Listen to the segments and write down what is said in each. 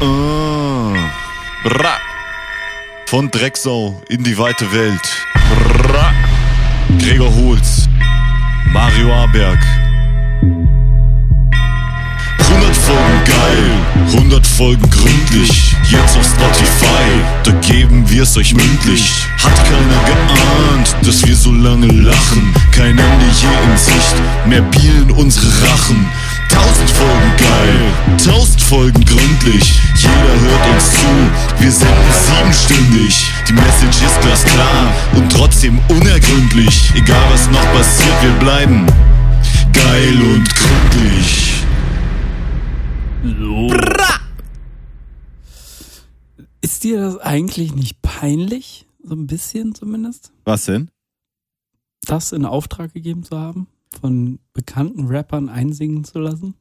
Ah. Bra. Von Drecksau in die weite Welt. Bra. Gregor Holz. Mario Aberg. 100 Folgen geil, 100 Folgen gründlich. Jetzt auf Spotify, da geben wir's euch mündlich. Hat keiner geahnt, dass wir so lange lachen. Kein Ende je in Sicht, mehr Bier in unsere Rachen. Tausend Folgen geil, tausend Folgen gründlich. Jeder hört uns zu, wir senden siebenstündig. Die Message ist glasklar und trotzdem unergründlich. Egal was noch passiert, wir bleiben geil und gründlich. So. Ist dir das eigentlich nicht peinlich? So ein bisschen zumindest? Was denn? Das in Auftrag gegeben zu haben? Von bekannten Rappern einsingen zu lassen?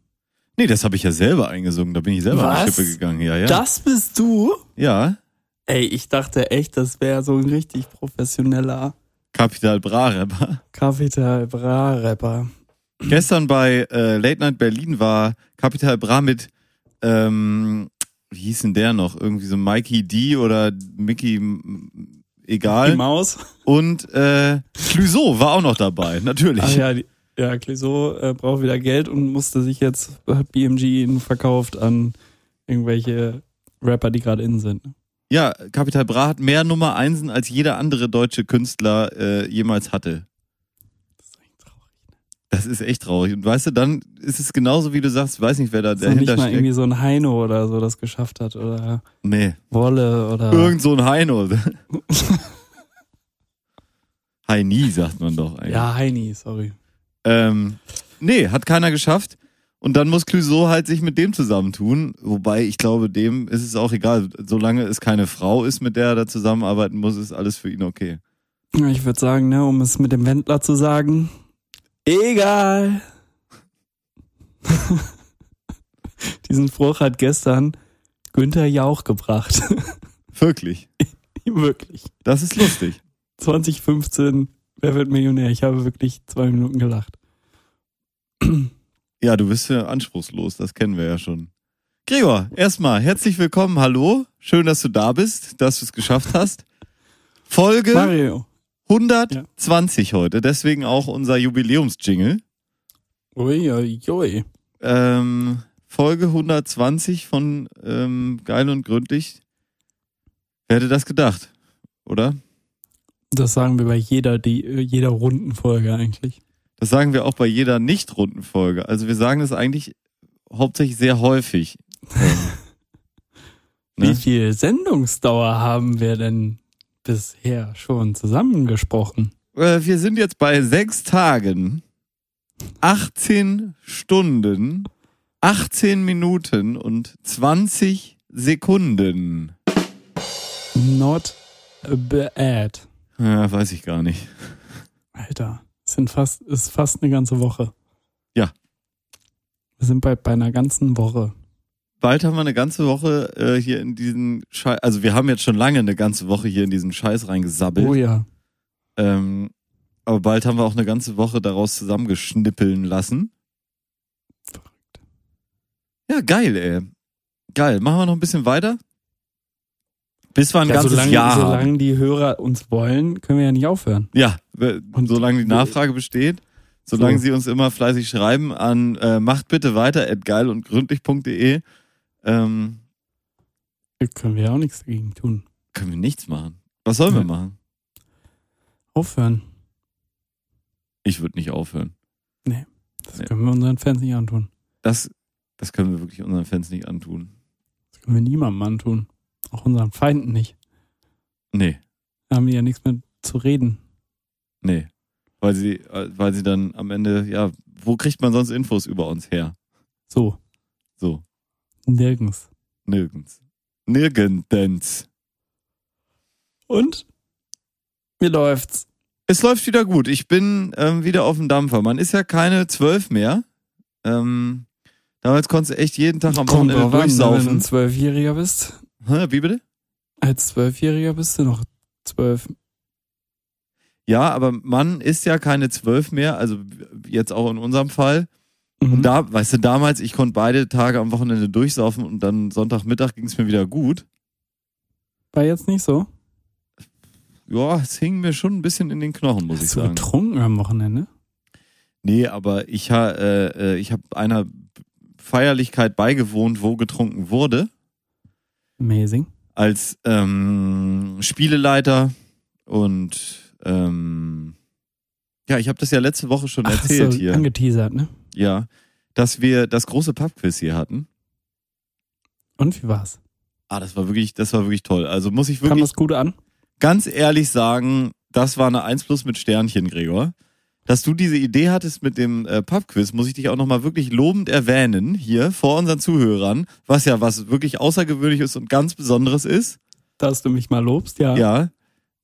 Nee, das habe ich ja selber eingesungen. Da bin ich selber an die Was? Schippe gegangen. Ja, ja. Das bist du? ja. Ey, ich dachte echt, das wäre so ein richtig professioneller Capital Bra Rapper. Capital Bra Rapper. Gestern bei äh, Late Night Berlin war Capital Bra mit, ähm, wie hieß denn der noch? Irgendwie so Mikey D oder Mickey, egal. Maus. Und äh, Clouseau war auch noch dabei, natürlich. Ah ja, die, ja, Clouseau äh, braucht wieder Geld und musste sich jetzt, hat BMG ihn verkauft an irgendwelche Rapper, die gerade in sind. Ja, Capital Bra hat mehr Nummer Einsen als jeder andere deutsche Künstler äh, jemals hatte. Das ist eigentlich traurig. Das ist echt traurig. Und weißt du, dann ist es genauso, wie du sagst, weiß nicht, wer da noch nicht dahinter mal steckt. irgendwie so ein Heino oder so das geschafft hat oder Nee, Wolle oder irgend so ein Heino. Heini, sagt man doch eigentlich. ja Heini, sorry. Ähm, nee, hat keiner geschafft. Und dann muss Clouseau halt sich mit dem zusammentun. Wobei ich glaube, dem ist es auch egal. Solange es keine Frau ist, mit der er da zusammenarbeiten muss, ist alles für ihn okay. Ich würde sagen, ne, um es mit dem Wendler zu sagen, egal. Diesen Spruch hat gestern Günther Jauch gebracht. Wirklich. Wirklich. Das ist lustig. 2015, wer wird Millionär? Ich habe wirklich zwei Minuten gelacht. Ja, du bist ja anspruchslos, das kennen wir ja schon. Gregor, erstmal herzlich willkommen, hallo. Schön, dass du da bist, dass du es geschafft hast. Folge Mario. 120 heute, deswegen auch unser Jubiläumsjingle. Ui, ui, ui. Ähm, Folge 120 von ähm, Geil und Gründlich. Wer hätte das gedacht, oder? Das sagen wir bei jeder, die, jeder Rundenfolge eigentlich. Das sagen wir auch bei jeder Nicht-Rundenfolge. Also wir sagen das eigentlich hauptsächlich sehr häufig. Ähm, Wie ne? viel Sendungsdauer haben wir denn bisher schon zusammengesprochen? Äh, wir sind jetzt bei sechs Tagen, 18 Stunden, 18 Minuten und 20 Sekunden. Not bad. Ja, weiß ich gar nicht. Alter, es sind fast, ist fast eine ganze Woche. Ja. Wir sind bei, bei einer ganzen Woche. Bald haben wir eine ganze Woche äh, hier in diesen Scheiß, also wir haben jetzt schon lange eine ganze Woche hier in diesen Scheiß reingesabbelt. Oh ja. Ähm, aber bald haben wir auch eine ganze Woche daraus zusammengeschnippeln lassen. Ja, geil, ey. Geil. Machen wir noch ein bisschen weiter? Bis wir ein ja ganzes solange, Jahr haben. solange die Hörer uns wollen, können wir ja nicht aufhören. Ja, Und- solange die Nachfrage besteht, solange So. sie uns immer fleißig schreiben an äh, macht bitte weiter at geil und gründlich.de ähm, Können wir ja auch nichts dagegen tun. können wir nichts machen. Was sollen wir Ja. machen? Aufhören. Ich würde nicht aufhören. Das Nee. können wir unseren Fans nicht antun. Das, das können wir wirklich unseren Fans nicht antun. Das können wir niemandem antun. Auch unseren Feinden nicht. Nee, Da haben die ja nichts mehr zu reden. nee. Weil sie, weil sie dann am Ende, ja, wo kriegt man sonst Infos über uns her? So, So, nirgends. nirgends. Nirgendens. Und? Wie läuft's? Es läuft wieder gut. Ich bin ähm, wieder auf dem Dampfer. Man ist ja keine zwölf mehr. Ähm, damals konntest du echt jeden Tag am Kommt Wochenende an, ne, wenn du durchsaufen. ein Zwölfjähriger bist. Hä, wie bitte? Als Zwölfjähriger bist du noch zwölf. Ja, aber man ist ja keine zwölf mehr, also jetzt auch in unserem Fall. Mhm. Und da, weißt du, damals, ich konnte beide Tage am Wochenende durchsaufen und dann Sonntagmittag ging es mir wieder gut. War jetzt nicht so? Ja, es hing mir schon ein bisschen in den Knochen, muss ich Hast du sagen. getrunken am Wochenende? Nee, aber ich, ha, äh, äh, ich habe einer Feierlichkeit beigewohnt, wo getrunken wurde, Amazing. als ähm, Spieleleiter und ähm, ja, ich habe das ja letzte Woche schon Ach, erzählt so, hier. angeteasert, ne? Ja, dass wir das große Pubquiz hier hatten. Und wie war's? Ah, das war wirklich, das war wirklich toll. Also muss ich Kam wirklich das gut an? ganz ehrlich sagen, das war eine 1 plus mit Sternchen, Gregor. Dass du diese Idee hattest mit dem äh, Pubquiz, muss ich dich auch nochmal wirklich lobend erwähnen, hier vor unseren Zuhörern, was ja was wirklich Außergewöhnliches und ganz Besonderes ist. Dass du mich mal lobst, ja. Ja.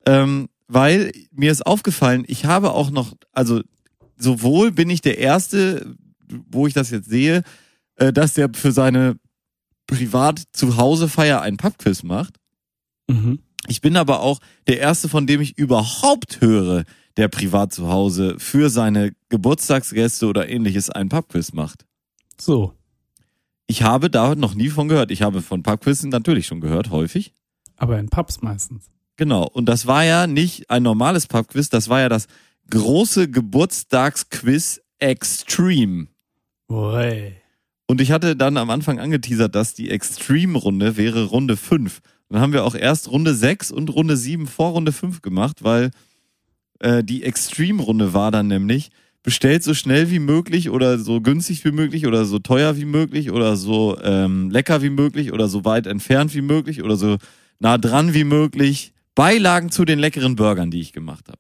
Ähm, weil mir ist aufgefallen, ich habe auch noch, also sowohl bin ich der Erste, wo ich das jetzt sehe, äh, dass der für seine Privat-Zuhause-Feier ein Pubquiz macht. Mhm. Ich bin aber auch der Erste, von dem ich überhaupt höre, der privat zu Hause für seine Geburtstagsgäste oder ähnliches ein Pubquiz macht. So. Ich habe da noch nie von gehört. Ich habe von Pubquizzen natürlich schon gehört, häufig. Aber in Pubs meistens. Genau. Und das war ja nicht ein normales Pubquiz, das war ja das große Geburtstagsquiz Extreme. Ui. Und ich hatte dann am Anfang angeteasert, dass die Extreme-Runde wäre Runde 5. Dann haben wir auch erst Runde 6 und Runde 7 vor Runde 5 gemacht, weil äh, die Extreme-Runde war dann nämlich, bestellt so schnell wie möglich oder so günstig wie möglich oder so teuer wie möglich oder so ähm, lecker wie möglich oder so weit entfernt wie möglich oder so nah dran wie möglich. Beilagen zu den leckeren Burgern, die ich gemacht habe.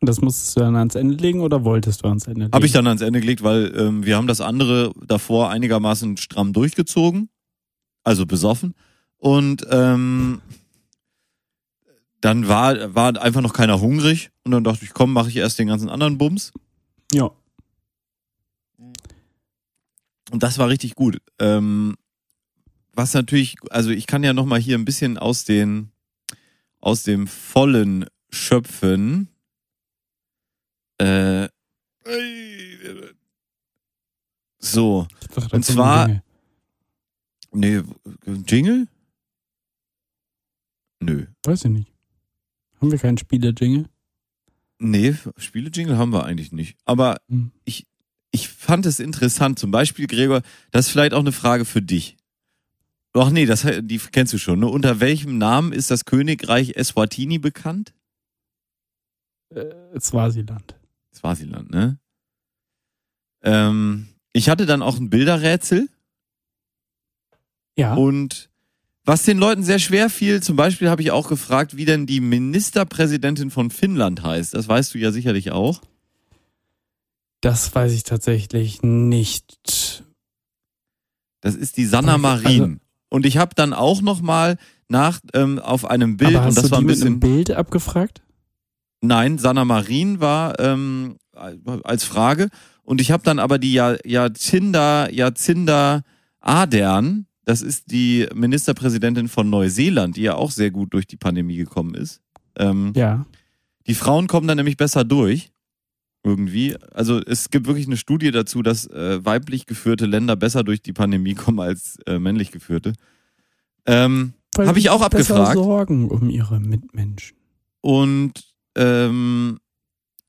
Und das musstest du dann ans Ende legen oder wolltest du ans Ende legen? Habe ich dann ans Ende gelegt, weil ähm, wir haben das andere davor einigermaßen stramm durchgezogen, also besoffen. Und ähm, dann war, war einfach noch keiner hungrig und dann dachte ich, komm, mache ich erst den ganzen anderen Bums. Ja. Und das war richtig gut. Ähm, was natürlich, also ich kann ja noch mal hier ein bisschen aus den aus dem Vollen schöpfen. Äh, so, Und zwar- nee, Jingle? Nö. Weiß ich nicht. Haben wir keinen Spiele-Jingle? Nee, Spiele-Jingle haben wir eigentlich nicht. Aber Hm. ich, ich fand es interessant. Zum Beispiel, Gregor, das ist vielleicht auch eine Frage für dich. Ach nee, das, die kennst du schon. Ne? Unter welchem Namen ist das Königreich Eswatini bekannt? Äh, Swasiland. Swasiland, ne? Ähm, ich hatte dann auch ein Bilderrätsel Ja. und was den Leuten sehr schwer fiel, zum Beispiel habe ich auch gefragt, wie denn die Ministerpräsidentin von Finnland heißt. Das weißt du ja sicherlich auch. Das weiß ich tatsächlich nicht. Das ist die Sanna Also- Marin. und ich habe dann auch noch mal nach ähm, auf einem Bild Aber hast und das du war ein mit einem bisschen Bild abgefragt? nein, Sanna Marin war ähm, als Frage und ich habe dann aber die ja Jacinda Jacinda Ardern, das ist die Ministerpräsidentin von Neuseeland, die ja auch sehr gut durch die Pandemie gekommen ist. Ähm, Ja. Die Frauen kommen dann nämlich besser durch. Irgendwie. Also es gibt wirklich eine Studie dazu, dass äh, weiblich geführte Länder besser durch die Pandemie kommen als äh, männlich geführte. Ähm, Weil Hab die ich auch abgefragt. Sorgen um ihre Mitmenschen. und ähm,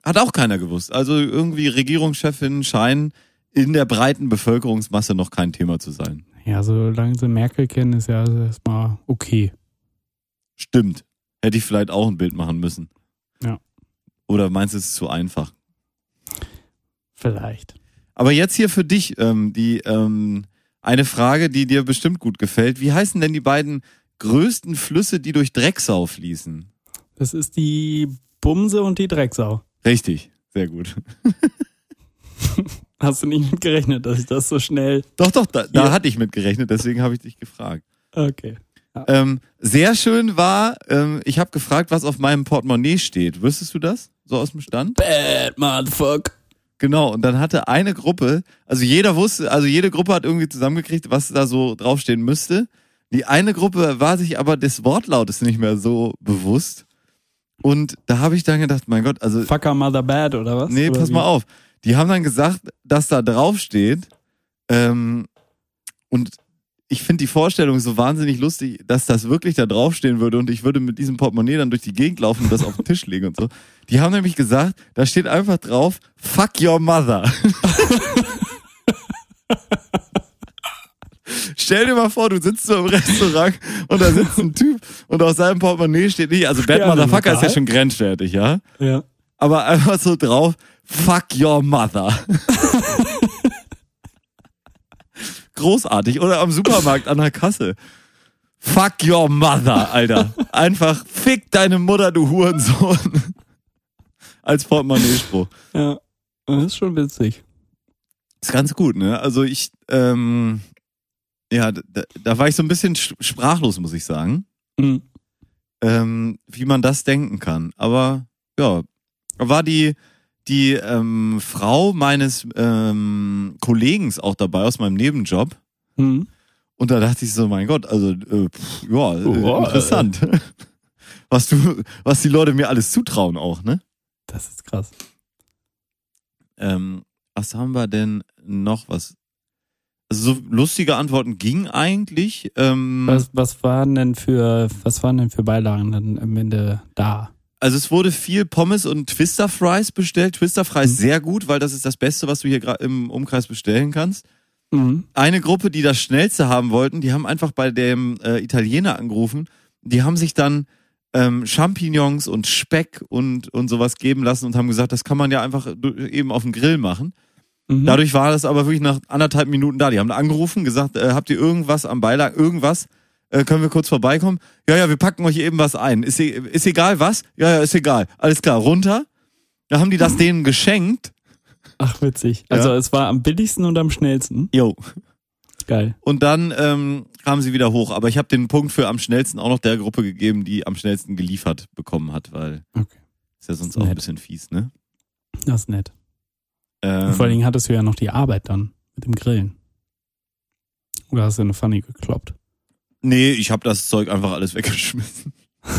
hat auch keiner gewusst. Also irgendwie Regierungschefinnen scheinen in der breiten Bevölkerungsmasse noch kein Thema zu sein. Ja, solange sie Merkel kennen, ist ja erstmal okay. Stimmt. Hätte ich vielleicht auch ein Bild machen müssen. Ja. Oder meinst du, es ist zu einfach? Vielleicht. Aber jetzt hier für dich ähm, die ähm, eine Frage, die dir bestimmt gut gefällt. Wie heißen denn die beiden größten Flüsse, die durch Drecksau fließen? Das ist die Bumse und die Drecksau. Richtig, sehr gut. Hast du nicht mit gerechnet, dass ich das so schnell. Doch, doch, da, da Ja. hatte ich mit gerechnet, deswegen habe ich dich gefragt. Okay. Ähm, sehr schön war, ähm, ich habe gefragt, was auf meinem Portemonnaie steht. Wüsstest du das? So aus dem Stand? Bad motherfuck. Genau, und dann hatte eine Gruppe, also jeder wusste, also jede Gruppe hat irgendwie zusammengekriegt, was da so draufstehen müsste. Die eine Gruppe war sich aber des Wortlautes nicht mehr so bewusst. Und da habe ich dann gedacht, mein Gott, also Fucker Mother Bad oder was? Nee, oder pass wie? mal auf. Die haben dann gesagt, dass da drauf steht, ähm, und ich finde die Vorstellung so wahnsinnig lustig, dass das wirklich da draufstehen würde und ich würde mit diesem Portemonnaie dann durch die Gegend laufen und das auf den Tisch legen und so. Die haben nämlich gesagt, da steht einfach drauf, fuck your mother. Stell dir mal vor, du sitzt so im Restaurant und da sitzt ein Typ und auf seinem Portemonnaie steht nicht, also Bad Motherfucker ist ja schon grenzwertig, ja? Ja. Aber einfach so drauf, fuck your mother. Großartig. Oder am Supermarkt an der Kasse. Fuck your mother, Alter. Einfach fick deine Mutter, du Hurensohn. Als Portemonnaie-Spruch. Ja. Das ist schon witzig. Ist ganz gut, ne? Also ich, ähm, ja, da, da war ich so ein bisschen sch- sprachlos, muss ich sagen, Mhm. ähm, wie man das denken kann. Aber ja, war die die ähm, Frau meines ähm, Kollegen auch dabei aus meinem Nebenjob. Mhm. Und da dachte ich so, mein Gott, also äh, pff, ja, äh, Oh, interessant. Was du, was die Leute mir alles zutrauen auch, ne? Das ist krass. Ähm, was haben wir denn noch? Was? Also so lustige Antworten ging eigentlich. Ähm, Was, was waren denn für, was waren denn für Beilagen dann am Ende da? Also es wurde viel Pommes und Twister Fries bestellt. Twister Fries Mhm. sehr gut, weil das ist das Beste, was du hier im Umkreis bestellen kannst. Mhm. Eine Gruppe, die das schnellste haben wollten, die haben einfach bei dem äh, Italiener angerufen. Die haben sich dann ähm, Champignons und Speck und und sowas geben lassen und haben gesagt, das kann man ja einfach eben auf dem Grill machen. Mhm. Dadurch war das aber wirklich nach anderthalb Minuten da. Die haben angerufen, gesagt, äh, habt ihr irgendwas am Beilag, irgendwas? Äh, können wir kurz vorbeikommen? Ja, ja, wir packen euch eben was ein. Ist, ist egal was? Ja, ja, ist egal. Alles klar, runter. Da haben die das denen geschenkt. Ach, witzig. Ja. Also es war am billigsten und am schnellsten. Jo. Geil. Und dann ähm, kamen sie wieder hoch. Aber ich habe den Punkt für am schnellsten auch noch der Gruppe gegeben, die am schnellsten geliefert bekommen hat, weil Okay. ist ja sonst Nett. auch ein bisschen fies, ne? Das ist nett. Ähm, vor allen Dingen hattest du ja noch die Arbeit dann mit dem Grillen. Oder hast du eine Pfanne gekloppt? Nee, ich habe das Zeug einfach alles weggeschmissen.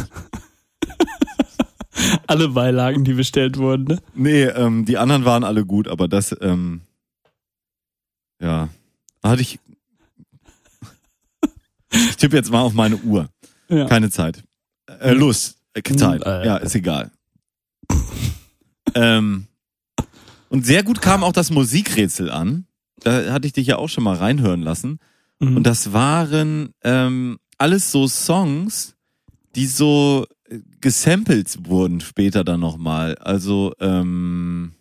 Alle Beilagen, die bestellt wurden, ne? Nee, ähm, die anderen waren alle gut, aber das, ähm, ja, hatte ich. Ich tippe jetzt mal auf meine Uhr. Ja. Keine Zeit. Äh, Lust. Äh, Zeit. Äh. Ja, ist egal. ähm, und sehr gut kam auch das Musikrätsel an. Da hatte ich dich ja auch schon mal reinhören lassen. Mhm. Und das waren ähm, alles so Songs, die so äh, gesampelt wurden später dann nochmal. Also, ähm,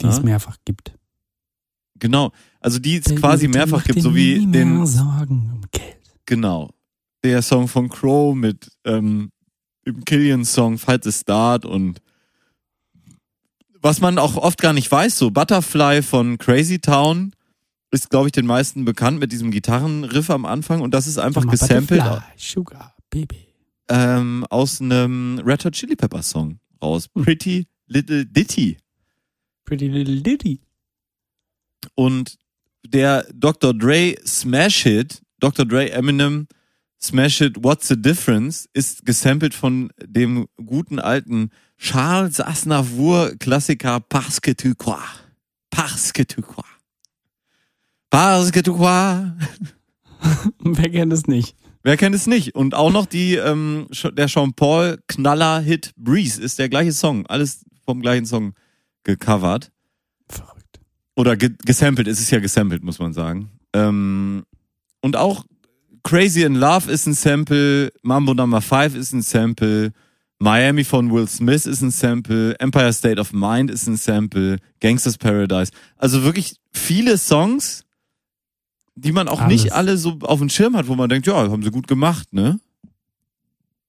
die es Ja. mehrfach gibt. genau. Also die es quasi mehrfach gibt, so wie den, Sorgen um Geld. genau, der Song von Crow mit ähm, dem Killian-Song Fight the Start und was man auch oft gar nicht weiß, so Butterfly von Crazy Town ist, glaube ich, den meisten bekannt mit diesem Gitarrenriff am Anfang und das ist einfach gesampelt Sugar, Baby. ähm, aus einem Red Hot Chili Pepper Song raus. Hm. Pretty Little Ditty. Pretty Little Ditty. Und der Dr. Dre Smash Hit, Dr. Dre Eminem Smash Hit What's the Difference ist gesampelt von dem guten alten Charles Aznavour Klassiker Parce que tu crois. Parce que tu crois. Parce que tu crois. Wer kennt es nicht? Wer kennt es nicht? Und auch noch die, ähm, der Sean Paul Knaller-Hit Breeze ist der gleiche Song. Alles vom gleichen Song gecovert. Verrückt. Oder ge gesampelt. Es ist ja gesampelt, muss man sagen. Ähm, und auch Crazy in Love ist ein Sample. Mambo Number 5 ist ein Sample. Miami von Will Smith ist ein Sample. Empire State of Mind ist ein Sample. Gangsters Paradise. Also wirklich viele Songs, die man auch Alles. nicht alle so auf dem Schirm hat, wo man denkt, ja, haben sie gut gemacht, ne?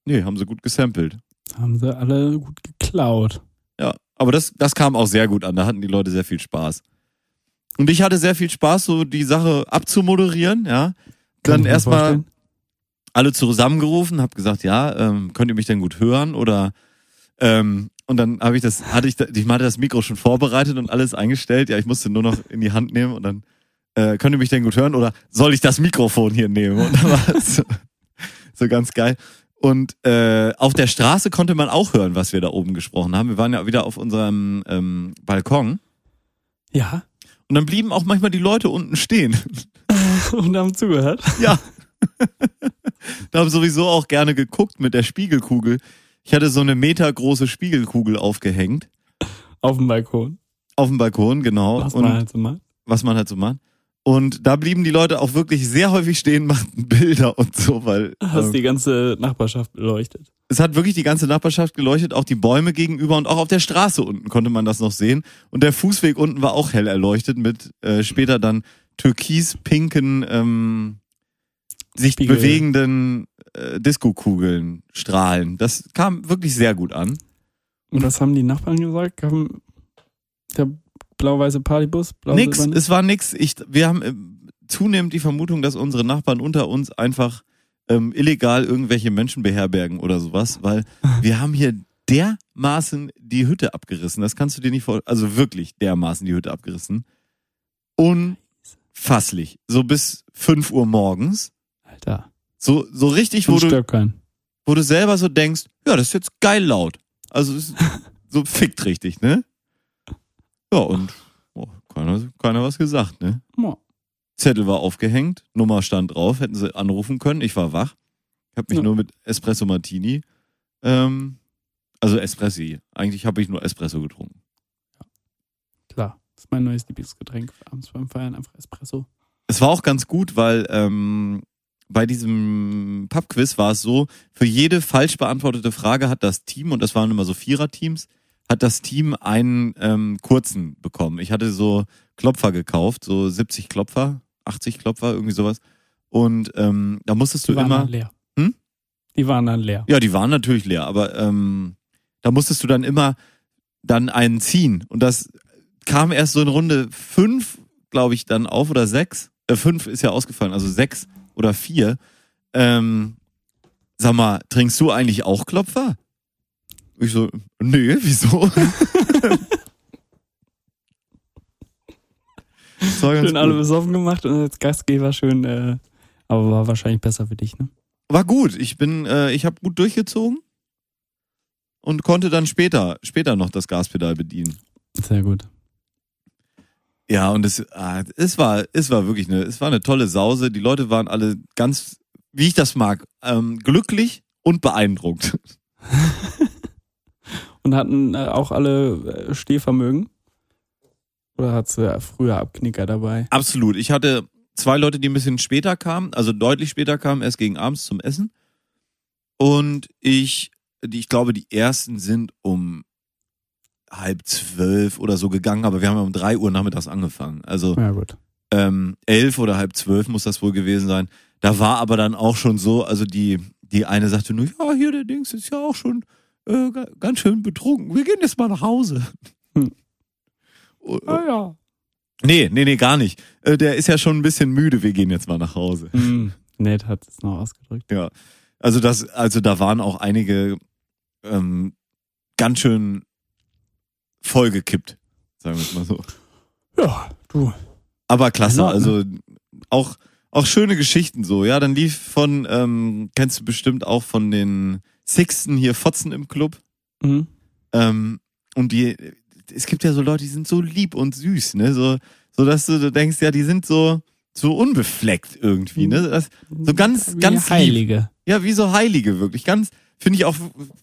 Nee, haben sie gut gesampelt. Haben sie alle gut geklaut. Ja, aber das, das kam auch sehr gut an. Da hatten die Leute sehr viel Spaß. Und ich hatte sehr viel Spaß, so die Sache abzumoderieren, ja. Dann erstmal alle zusammengerufen, hab gesagt, ja, ähm, könnt ihr mich denn gut hören? Oder ähm, und dann habe ich das, hatte ich, ich hatte das Mikro schon vorbereitet und alles eingestellt. Ja, ich musste nur noch in die Hand nehmen und dann äh, könnt ihr mich denn gut hören? Oder soll ich das Mikrofon hier nehmen? Und dann war so, so ganz geil. Und äh, auf der Straße konnte man auch hören, was wir da oben gesprochen haben. Wir waren ja wieder auf unserem ähm, Balkon. Ja. Und dann blieben auch manchmal die Leute unten stehen. Und haben zugehört. Ja. da haben sowieso auch gerne geguckt mit der Spiegelkugel. Ich hatte so eine metergroße Spiegelkugel aufgehängt. Auf dem Balkon. Auf dem Balkon, genau. Was Und man halt so macht. was man halt so macht. Und da blieben die Leute auch wirklich sehr häufig stehen, machten Bilder und so, weil Hast äh, die ganze Nachbarschaft beleuchtet. es hat wirklich die ganze Nachbarschaft geleuchtet, auch die Bäume gegenüber und auch auf der Straße unten konnte man das noch sehen. Und der Fußweg unten war auch hell erleuchtet mit äh, später dann türkis-pinken, ähm, sich Spiegel. bewegenden äh, Disco-Kugeln, Strahlen. Das kam wirklich sehr gut an. Und was haben die Nachbarn gesagt? Haben der blau-weiße Partybus? Blau Nix, es war nix. Ich, wir haben äh, zunehmend die Vermutung, dass unsere Nachbarn unter uns einfach ähm, illegal irgendwelche Menschen beherbergen oder sowas, weil wir haben hier dermaßen die Hütte abgerissen. Das kannst du dir nicht vorstellen. Also wirklich dermaßen die Hütte abgerissen. Unfasslich. So bis 5 Uhr morgens. Alter. So, so richtig, wo du, wo du selber so denkst, ja, das ist jetzt geil laut. Also ist so fickt richtig, ne? Ja, und oh, keiner, keiner was gesagt, ne? Ja. Zettel war aufgehängt, Nummer stand drauf, hätten sie anrufen können. Ich war wach. Ich habe mich Ja. nur mit Espresso Martini, ähm, also Espressi. Eigentlich habe ich nur Espresso getrunken. Klar. Das ist mein neues Lieblingsgetränk. Abends beim Feiern einfach Espresso. Es war auch ganz gut, weil ähm, bei diesem Pubquiz war es so, für jede falsch beantwortete Frage hat das Team, und das waren immer so Viererteams, hat das Team einen ähm, kurzen bekommen. Ich hatte so Klopfer gekauft, so 70 Klopfer, 80 Klopfer, irgendwie sowas. Und ähm, da musstest du Die waren immer. dann leer. Hm? Die waren dann leer. Ja, die waren natürlich leer, aber ähm, da musstest du dann immer dann einen ziehen. Und das kam erst so in Runde fünf, glaube ich, dann auf oder sechs. Äh, fünf ist ja ausgefallen, also sechs oder vier. Ähm, sag mal, trinkst du eigentlich auch Klopfer? Ich so, nee, wieso? Schön alle gut. besoffen gemacht und als Gastgeber schön, äh, aber war wahrscheinlich besser für dich, ne? War gut. Ich bin, äh, ich habe gut durchgezogen und konnte dann später, später noch das Gaspedal bedienen. Sehr gut. Ja, und es, ah, es war, es war wirklich eine, es war eine tolle Sause. Die Leute waren alle ganz, wie ich das mag, ähm, glücklich und beeindruckt. Und hatten äh, auch alle äh, Stehvermögen? Oder hat's äh, früher Abknicker dabei? Absolut. Ich hatte zwei Leute, die ein bisschen später kamen, also deutlich später kamen, erst gegen abends zum Essen. Und ich, die, ich glaube, die ersten sind um halb zwölf oder so gegangen, aber wir haben ja um drei Uhr nachmittags angefangen. Also Ja, gut. ähm, elf oder halb zwölf muss das wohl gewesen sein. Da war aber dann auch schon so, also die, die eine sagte nur, ja, hier der Dings ist ja auch schon äh, ga- ganz schön betrunken. Wir gehen jetzt mal nach Hause. Hm. Oh, oh. Ah ja. Nee, nee, nee, gar nicht. Äh, der ist ja schon ein bisschen müde, wir gehen jetzt mal nach Hause. Hm, nett hat es noch ausgedrückt. Ja. Also das, also da waren auch einige ähm, ganz schön vollgekippt, sagen wir es mal so. Ja, du. Aber klasse, also auch, auch schöne Geschichten so. Ja, dann lief von, ähm, kennst du bestimmt auch von den Sixten hier Fotzen im Club. Mhm. Ähm, und die, es gibt ja so Leute, die sind so lieb und süß, ne? So, so dass du, du denkst, ja, die sind so, so unbefleckt irgendwie, ne? Das, so ganz, Wie ganz lieb. Heilige. Ja, wie so Heilige, wirklich. Ganz, finde ich auch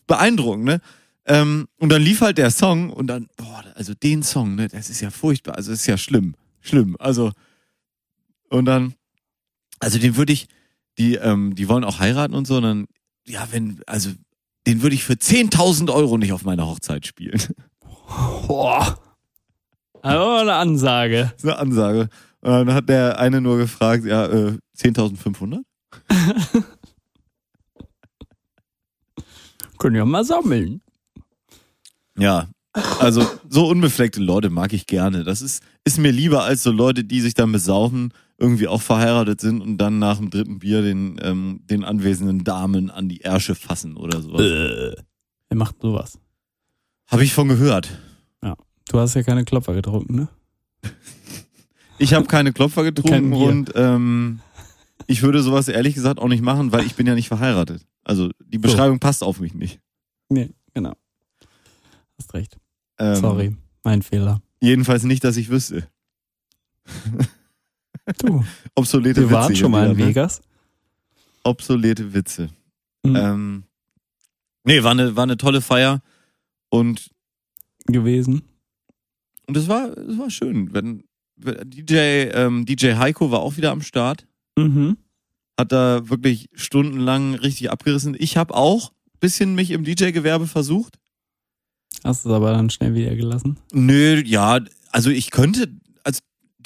beeindruckend, ne? Ähm, und dann lief halt der Song und dann, boah, also den Song, ne, das ist ja furchtbar, also ist ja schlimm, schlimm. Also, und dann, also den würde ich, die, ähm, die wollen auch heiraten und so, und dann, ja, wenn, also, den würde ich für 10.000 Euro nicht auf meiner Hochzeit spielen. Boah. Also eine Ansage. Das ist eine Ansage. Und dann hat der eine nur gefragt, ja, äh, 10.500? Können ja mal sammeln. Ja, also so unbefleckte Leute mag ich gerne. Das ist, ist mir lieber als so Leute, die sich dann besaufen, irgendwie auch verheiratet sind und dann nach dem dritten Bier den, ähm, den anwesenden Damen an die Ärsche fassen oder sowas. Äh. Wer macht sowas? Habe ich von gehört. Du hast ja keine Klopfer getrunken, ne? Ich habe keine Klopfer getrunken und ähm, ich würde sowas ehrlich gesagt auch nicht machen, weil ich bin ja nicht verheiratet. Also die Beschreibung passt auf mich nicht. Nee, genau. Hast recht. Ähm, Sorry, mein Fehler. Jedenfalls nicht, dass ich wüsste. Du, Obsolete wir Witze. waren hier schon mal in ne? Vegas. Obsolete Witze. Mhm. Ähm, nee, war eine, war eine tolle Feier und, gewesen. und es war, es war schön. Wenn, DJ, ähm, DJ Heiko war auch wieder am Start. Mhm. Hat da wirklich stundenlang richtig abgerissen. Ich habe auch ein bisschen mich im DJ-Gewerbe versucht. Hast es aber dann schnell wieder gelassen. Nö, ja, also ich könnte,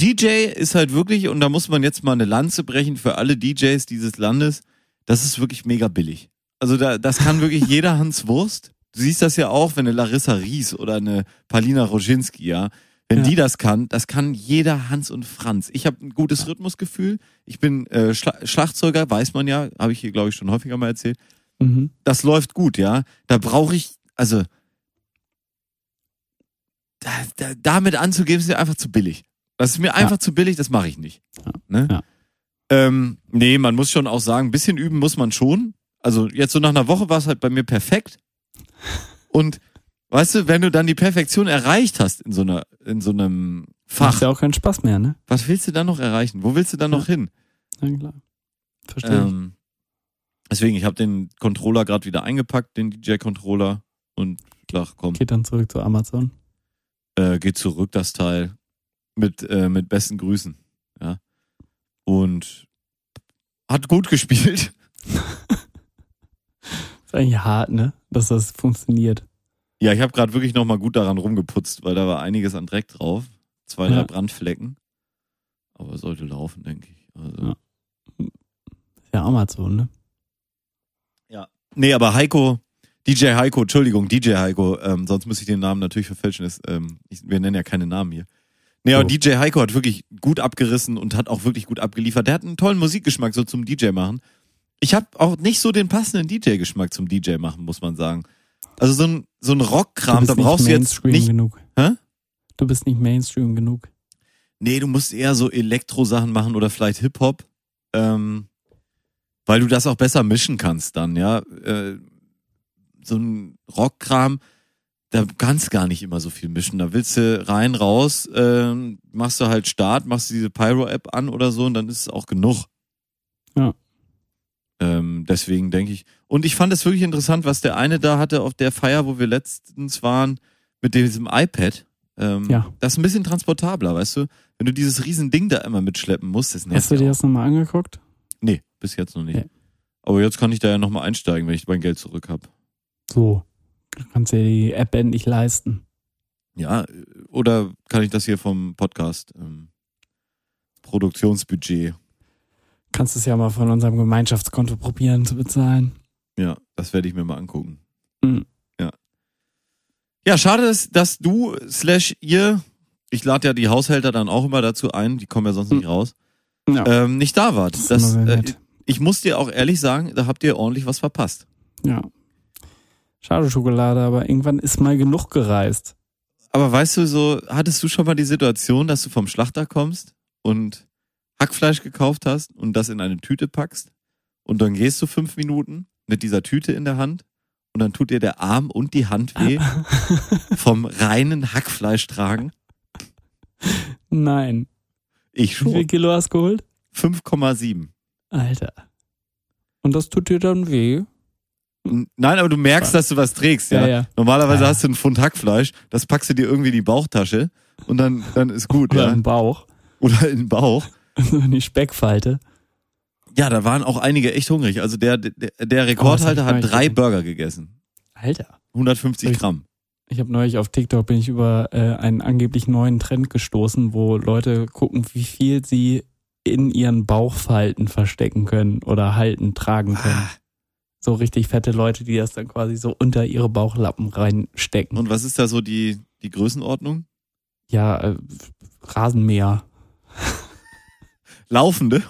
DJ ist halt wirklich, und da muss man jetzt mal eine Lanze brechen für alle DJs dieses Landes, das ist wirklich mega billig. Also da, das kann wirklich jeder Hans Wurst. Du siehst das ja auch, wenn eine Larissa Ries oder eine Palina Roginski, ja, wenn Ja. die das kann, das kann jeder Hans und Franz. Ich habe ein gutes Rhythmusgefühl. Ich bin äh, Schla Schlagzeuger, weiß man ja, habe ich hier glaube ich schon häufiger mal erzählt. Mhm. Das läuft gut, ja. Da brauche ich, also da, da, damit anzugeben, ist mir einfach zu billig. Das ist mir einfach zu billig, das mache ich nicht. Ja. Ne? Ja. Ähm, nee, man muss schon auch sagen, ein bisschen üben muss man schon. Also jetzt so nach einer Woche war es halt bei mir perfekt. Und weißt du, wenn du dann die Perfektion erreicht hast in so einer, in so einem Fach, Macht ja auch keinen Spaß mehr, ne? was willst du dann noch erreichen? Wo willst du dann noch hin? Na klar. Verstehe Ähm, deswegen, ich habe den Controller gerade wieder eingepackt, den DJ-Controller und ach komm. Geht dann zurück zu Amazon. äh, geht zurück das Teil mit äh, mit besten Grüßen, ja und hat gut gespielt. Ist eigentlich hart, ne? Dass das funktioniert. Ja, ich habe gerade wirklich noch mal gut daran rumgeputzt, weil da war einiges an Dreck drauf, zwei drei Ja. Brandflecken, aber sollte laufen, denke ich. Also, Ja. Ja Amazon, ne? Nee, aber Heiko, DJ Heiko, Entschuldigung, DJ Heiko, ähm, sonst müsste ich den Namen natürlich verfälschen. Ist, ähm, ich, wir nennen ja keine Namen hier. Aber So. DJ Heiko hat wirklich gut abgerissen und hat auch wirklich gut abgeliefert. Der hat einen tollen Musikgeschmack so zum DJ machen. Ich habe auch nicht so den passenden DJ-Geschmack zum DJ machen, muss man sagen. Also so ein, so ein Rockkram, da brauchst du jetzt Mainstream nicht. genug. Hä? Du bist nicht Mainstream genug. Nee, du musst eher so Elektro-Sachen machen oder vielleicht Hip-Hop. Ähm, weil du das auch besser mischen kannst dann, ja. Äh, so ein Rockkram, da kannst gar nicht immer so viel mischen. Da willst du rein, raus, ähm, machst du halt Start, machst du diese Pyro-App an oder so und dann ist es auch genug. Ja. Ähm, deswegen denke ich. Und ich fand es wirklich interessant, was der eine da hatte auf der Feier, wo wir letztens waren, mit diesem iPad. Ähm, Ja. Das ist ein bisschen transportabler, weißt du? Wenn du dieses riesen Ding da immer mitschleppen musst, das nervt Hast du dir auch. das nochmal angeguckt? Nee, bis jetzt noch nicht. Nee. Aber jetzt kann ich da ja nochmal einsteigen, wenn ich mein Geld zurück habe. So. Du kannst dir die App endlich leisten. Ja, oder kann ich das hier vom Podcast ähm, Produktionsbudget? Kannst es ja mal von unserem Gemeinschaftskonto probieren zu bezahlen. Ja, das werde ich mir mal angucken. Mhm. Ja. Ja, schade, dass, dass du slash ihr, ich lade ja die Haushälter dann auch immer dazu ein, die kommen ja sonst nicht Mhm. raus, Ja. ähm, nicht da wart. ist Das, sehr äh, ich muss dir auch ehrlich sagen, da habt ihr ordentlich was verpasst. Ja. Schade Schokolade, aber irgendwann ist mal genug gereist. Aber weißt du, so, hattest du schon mal die Situation, dass du vom Schlachter kommst und Hackfleisch gekauft hast und das in eine Tüte packst und dann gehst du fünf Minuten mit dieser Tüte in der Hand und dann tut dir der Arm und die Hand weh vom reinen Hackfleisch tragen? Nein. Ich Wie viel schon. Kilo hast du geholt? 5,7. Alter. Und das tut dir dann weh? Nein, aber du merkst, dass du was trägst, ja. Ja, ja. Normalerweise Ja. hast du einen Pfund Hackfleisch, das packst du dir irgendwie in die Bauchtasche und dann, dann ist gut, Oder ja. im Bauch. Oder in den Bauch. in die Speckfalte. Ja, da waren auch einige echt hungrig. Also der, der, der Rekordhalter Oh, hab ich hat drei nicht Burger gegessen. Alter. 150 Ich- Gramm. Ich habe neulich auf TikTok bin ich über äh, einen angeblich neuen Trend gestoßen, wo Leute gucken, wie viel sie in ihren Bauchfalten verstecken können oder halten, tragen können. Ah, So richtig fette Leute, die das dann quasi so unter ihre Bauchlappen reinstecken. Und was ist da so die, die Größenordnung? ja, äh, Rasenmäher. Laufende?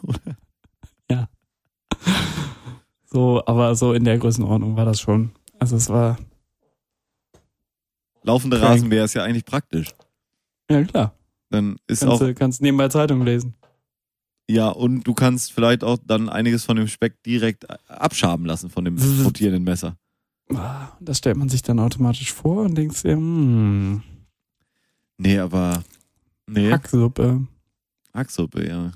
So, aber so in der Größenordnung war das schon. Also es war, Laufende. Rasenmäher ist ja eigentlich praktisch. ja klar. Dann ist Kannst auch, du kannst nebenbei Zeitung lesen. Ja, und du kannst vielleicht auch dann einiges von dem Speck direkt abschaben lassen von dem rotierenden Messer. Ah, Das stellt man sich dann automatisch vor und denkt sich, hm, Nee, aber. Nee. Hacksuppe. Hacksuppe, ja.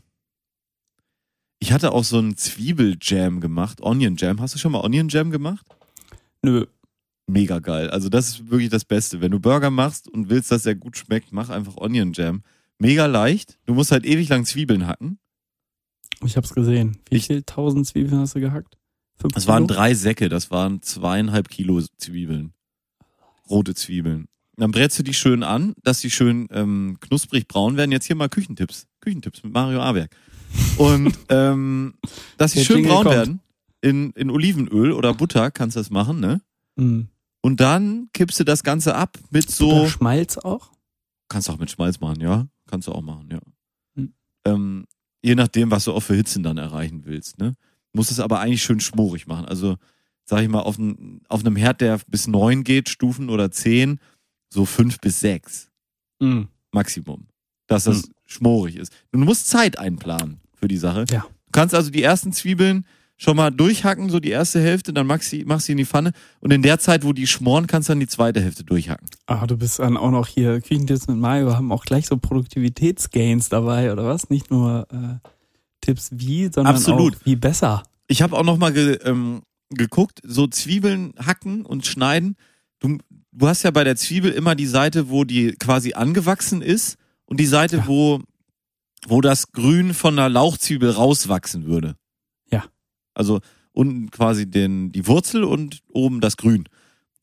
Ich hatte auch so einen Zwiebeljam gemacht, Onion Jam. Hast du schon mal Onion Jam gemacht? Nö. Mega geil. Also das ist wirklich das Beste. Wenn du Burger machst und willst, dass er gut schmeckt, mach einfach Onion Jam. Mega leicht. Du musst halt ewig lang Zwiebeln hacken. Ich hab's gesehen. Wie Ich- viel tausend Zwiebeln hast du gehackt? Fünf Das waren Kilo? drei Säcke, das waren zweieinhalb Kilo Zwiebeln. Rote Zwiebeln. Dann brätst du die schön an, dass die schön ähm, knusprig braun werden. Jetzt hier mal Küchentipps. Küchentipps mit Mario Aberg. Und ähm, dass sie Der schön Jingle braun kommt. werden. In, in Olivenöl oder Butter kannst du das machen, ne? Hm. Und dann kippst du das Ganze ab mit so. Butter Schmalz auch? Kannst du auch mit Schmalz machen, ja? Kannst du auch machen, ja. Hm. Ähm, je nachdem, was du auch für Hitzen dann erreichen willst, ne? Musst es aber eigentlich schön schmorig machen. Also, sag ich mal, auf, ein, auf einem Herd, der bis neun geht, Stufen oder zehn, so fünf bis sechs Hm. Maximum. Dass das schmorig ist. Du musst Zeit einplanen für die Sache. Ja. Du kannst also die ersten Zwiebeln schon mal durchhacken, so die erste Hälfte, dann machst du, machst du in die Pfanne und in der Zeit, wo die schmoren, kannst du dann die zweite Hälfte durchhacken. Ah, du bist dann auch noch hier, Küchentipps mit Mario haben auch gleich so Produktivitätsgains dabei, oder was? Nicht nur äh, Tipps wie, sondern Absolut. auch wie besser. Ich habe auch noch mal ge, ähm, geguckt, so Zwiebeln hacken und schneiden. Du, du hast ja bei der Zwiebel immer die Seite, wo die quasi angewachsen ist und die Seite, Ja. wo, wo das Grün von der Lauchzwiebel rauswachsen würde. Also unten quasi den, die Wurzel und oben das Grün.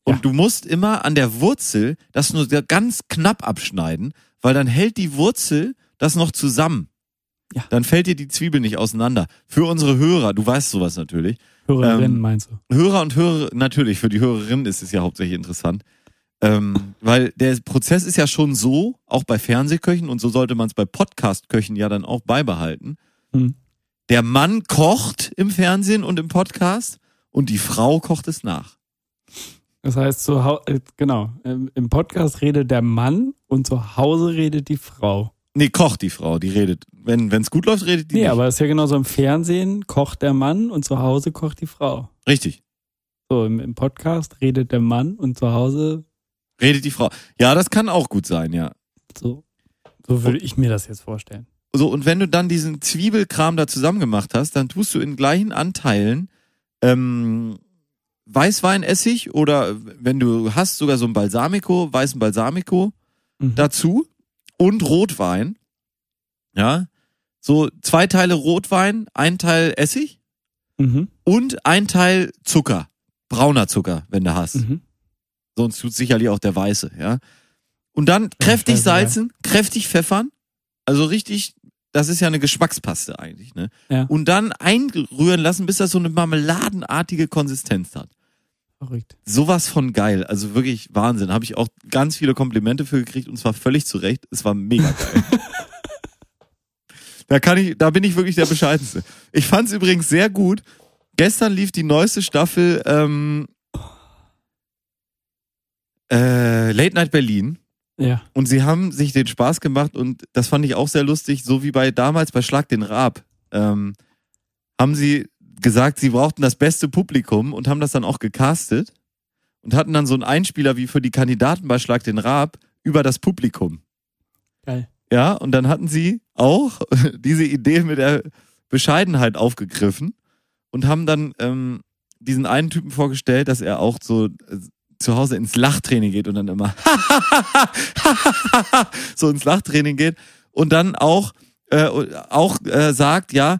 Und Ja. du musst immer an der Wurzel das nur ganz knapp abschneiden, weil dann hält die Wurzel das noch zusammen. Ja. Dann fällt dir die Zwiebel nicht auseinander. Für unsere Hörer, du weißt sowas natürlich. Hörerinnen Ähm, meinst du? Hörer und Hörer, natürlich, für die Hörerinnen ist es ja hauptsächlich interessant. Ähm, weil der Prozess ist ja schon so, auch bei Fernsehköchen, und so sollte man es bei Podcast-Köchen ja dann auch beibehalten. Hm. Der Mann kocht im Fernsehen und im Podcast und die Frau kocht es nach. Das heißt, zu äh, genau, im, Podcast redet der Mann und zu Hause redet die Frau. Nee, kocht die Frau, die redet. Wenn es gut läuft, redet die Nee, nicht. aber es ist ja genauso im Fernsehen kocht der Mann und zu Hause kocht die Frau. Richtig, So, im, im Podcast redet der Mann und zu Hause redet die Frau. Ja, das kann auch gut sein, ja. so. So würde ich mir das jetzt vorstellen. So, und wenn du dann diesen Zwiebelkram da zusammen gemacht hast, dann tust du in gleichen Anteilen ähm, Weißweinessig oder wenn du hast sogar so ein Balsamico, weißen Balsamico Mhm. dazu und Rotwein. Ja, so zwei Teile Rotwein, ein Teil Essig Mhm. und ein Teil Zucker, brauner Zucker, wenn du hast. Mhm. Sonst tut sicherlich auch der weiße, ja. Und dann kräftig salzen, kräftig pfeffern. Also richtig, das ist ja eine Geschmackspaste eigentlich, ne? Ja. Und dann einrühren lassen, bis das so eine marmeladenartige Konsistenz hat. Verrückt. Sowas von geil. Also wirklich Wahnsinn. Habe ich auch ganz viele Komplimente für gekriegt und zwar völlig zu Recht. Es war mega geil. da kann ich, da bin ich wirklich der Bescheidenste. Ich fand es übrigens sehr gut. Gestern lief die neueste Staffel ähm, äh, Late Night Berlin. Ja. Und sie haben sich den Spaß gemacht und das fand ich auch sehr lustig, so wie bei damals bei Schlag den Raab. Ähm, haben sie gesagt, sie brauchten das beste Publikum und haben das dann auch gecastet und hatten dann so einen Einspieler wie für die Kandidaten bei Schlag den Raab über das Publikum. Geil. Ja, und dann hatten sie auch diese Idee mit der Bescheidenheit aufgegriffen und haben dann ähm, diesen einen Typen vorgestellt, dass er auch so äh, zu Hause ins Lachtraining geht und dann immer so ins Lachtraining geht und dann auch äh, auch äh, sagt, ja,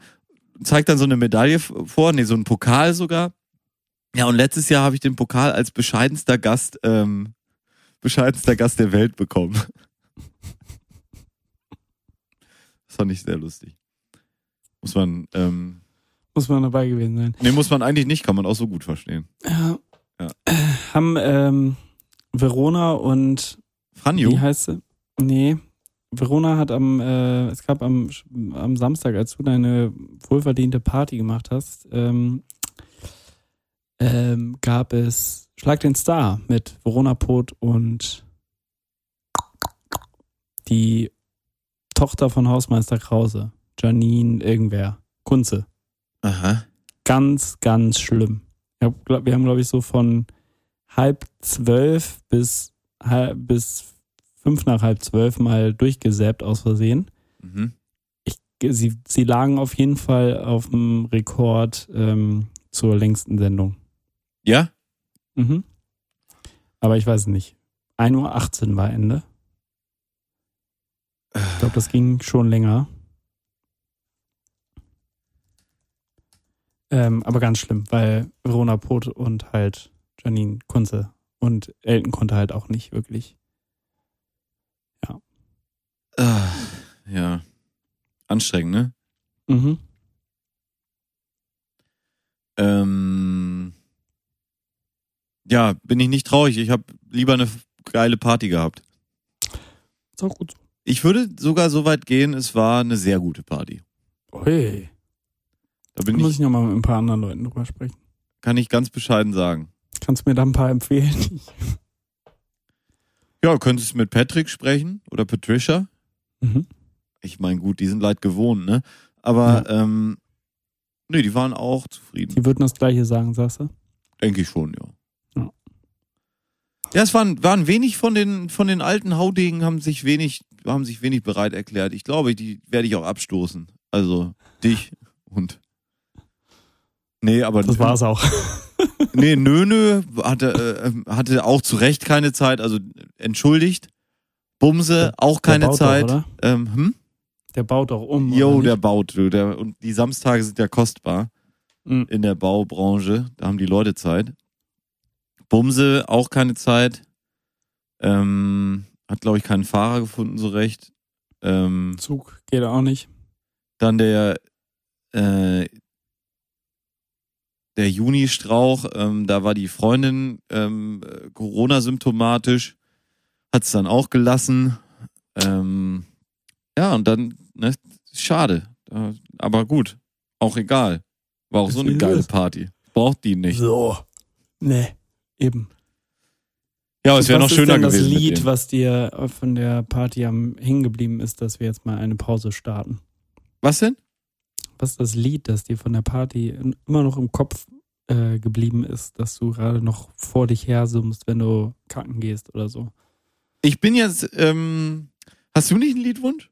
zeigt dann so eine Medaille vor, nee, so einen Pokal sogar. Ja, und letztes Jahr habe ich den Pokal als bescheidenster Gast, ähm, bescheidenster Gast der Welt bekommen. Das fand ich sehr lustig. Muss man, ähm, Muss man dabei gewesen sein. nee, muss man eigentlich nicht, kann man auch so gut verstehen. Ja. Ja. Haben ähm, Verona und Franjo? wie heißt sie? Nee. Verona hat am, äh, es gab am, am Samstag, als du deine wohlverdiente Party gemacht hast, ähm, ähm, gab es Schlag den Star mit Verona Pot und die Tochter von Hausmeister Krause. Janine, irgendwer. Kunze. Aha. Ganz, ganz schlimm. Hab, glaub, wir haben, glaube ich, so von halb zwölf bis, halb, bis fünf nach halb zwölf mal durchgesäppt aus Versehen. Mhm. Ich, sie, sie lagen auf jeden Fall auf dem Rekord ähm, zur längsten Sendung. Ja? Mhm. Aber ich weiß nicht. 1.18 Uhr war Ende. Ich glaube, das ging schon länger. Ähm, aber ganz schlimm, weil Verona Pot und halt Janine Kunze und Elton konnte halt auch nicht wirklich. Ah, ja. Anstrengend, ne? Mhm. Ähm, ja, bin ich nicht traurig. Ich habe lieber eine geile Party gehabt. Ist auch gut so. Ich würde sogar so weit gehen, es war eine sehr gute Party. Ui. Da Da bin muss ich, ich nochmal mit ein paar anderen Leuten drüber sprechen. kann ich ganz bescheiden sagen. Kannst du mir da ein paar empfehlen? Ja, könntest du mit Patrick sprechen oder Patricia? Mhm. Ich meine, gut, die sind leid gewohnt, ne? Aber, ähm, nee, die waren auch zufrieden. Die würden das gleiche sagen, sagst du? Denke ich schon, ja. Ja. Ja, es waren, waren wenig von den, von den alten Haudegen haben sich wenig, haben sich wenig bereit erklärt. Ich glaube, die werde ich auch abstoßen. Also, dich und. Nee, aber. Das war's auch. Nee, nö, nö, hatte, äh, hatte auch zu Recht keine Zeit, also entschuldigt. Bumse, auch keine Zeit. Doch, ähm, hm? Der baut auch um. Jo, der baut, der, und die Samstage sind ja kostbar Mhm. in der Baubranche. Da haben die Leute Zeit. Bumse, auch keine Zeit. Ähm, hat, glaube ich, keinen Fahrer gefunden, so recht. Ähm, Zug geht auch nicht. dann der, äh, der Juni-Strauch, ähm, da war die Freundin ähm, äh, Corona-symptomatisch, hat es dann auch gelassen. Ähm, ja, und dann, ne, schade. Aber gut, auch egal. War auch Ist so eine geile ist. Party. Braucht die nicht. So. Nee, eben. Ja, aber es wäre noch schöner gewesen. das Lied, was dir von der Party am hängen geblieben ist, dass wir jetzt mal eine Pause starten? Was denn? Was ist das Lied, das dir von der Party immer noch im Kopf äh, geblieben ist, dass du gerade noch vor dich her summst, wenn du kacken gehst oder so? Ich bin jetzt, ähm, hast du nicht einen Liedwunsch?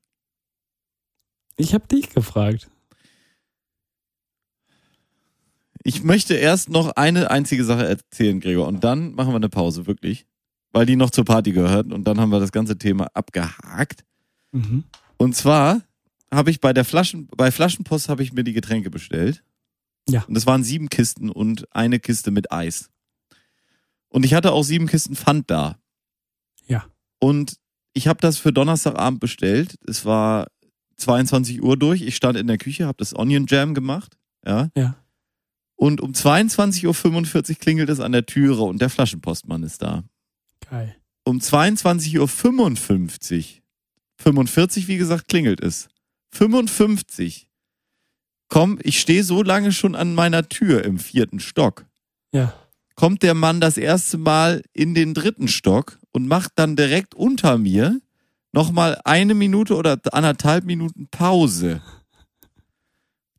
Ich habe dich gefragt. Ich möchte erst noch eine einzige Sache erzählen, Gregor, und dann machen wir eine Pause, wirklich. Weil die noch zur Party gehört und dann haben wir das ganze Thema abgehakt. Mhm. Und zwar habe ich bei der Flaschen, bei Flaschenpost habe ich mir die Getränke bestellt. Ja. Und das waren sieben Kisten und eine Kiste mit Eis. Und ich hatte auch sieben Kisten Pfand da. Ja. Und ich habe das für Donnerstagabend bestellt. Es war 22 Uhr durch. Ich stand in der Küche, habe das Onion Jam gemacht. Ja. Ja. Und um 22.45 Uhr klingelt es an der Türe und der Flaschenpostmann ist da. Geil. Um 22.55 Uhr, 45 wie gesagt, klingelt es. 55. Komm, ich stehe so lange schon an meiner Tür im vierten Stock. Ja. Kommt der Mann das erste Mal in den dritten Stock und macht dann direkt unter mir nochmal eine Minute oder anderthalb Minuten Pause.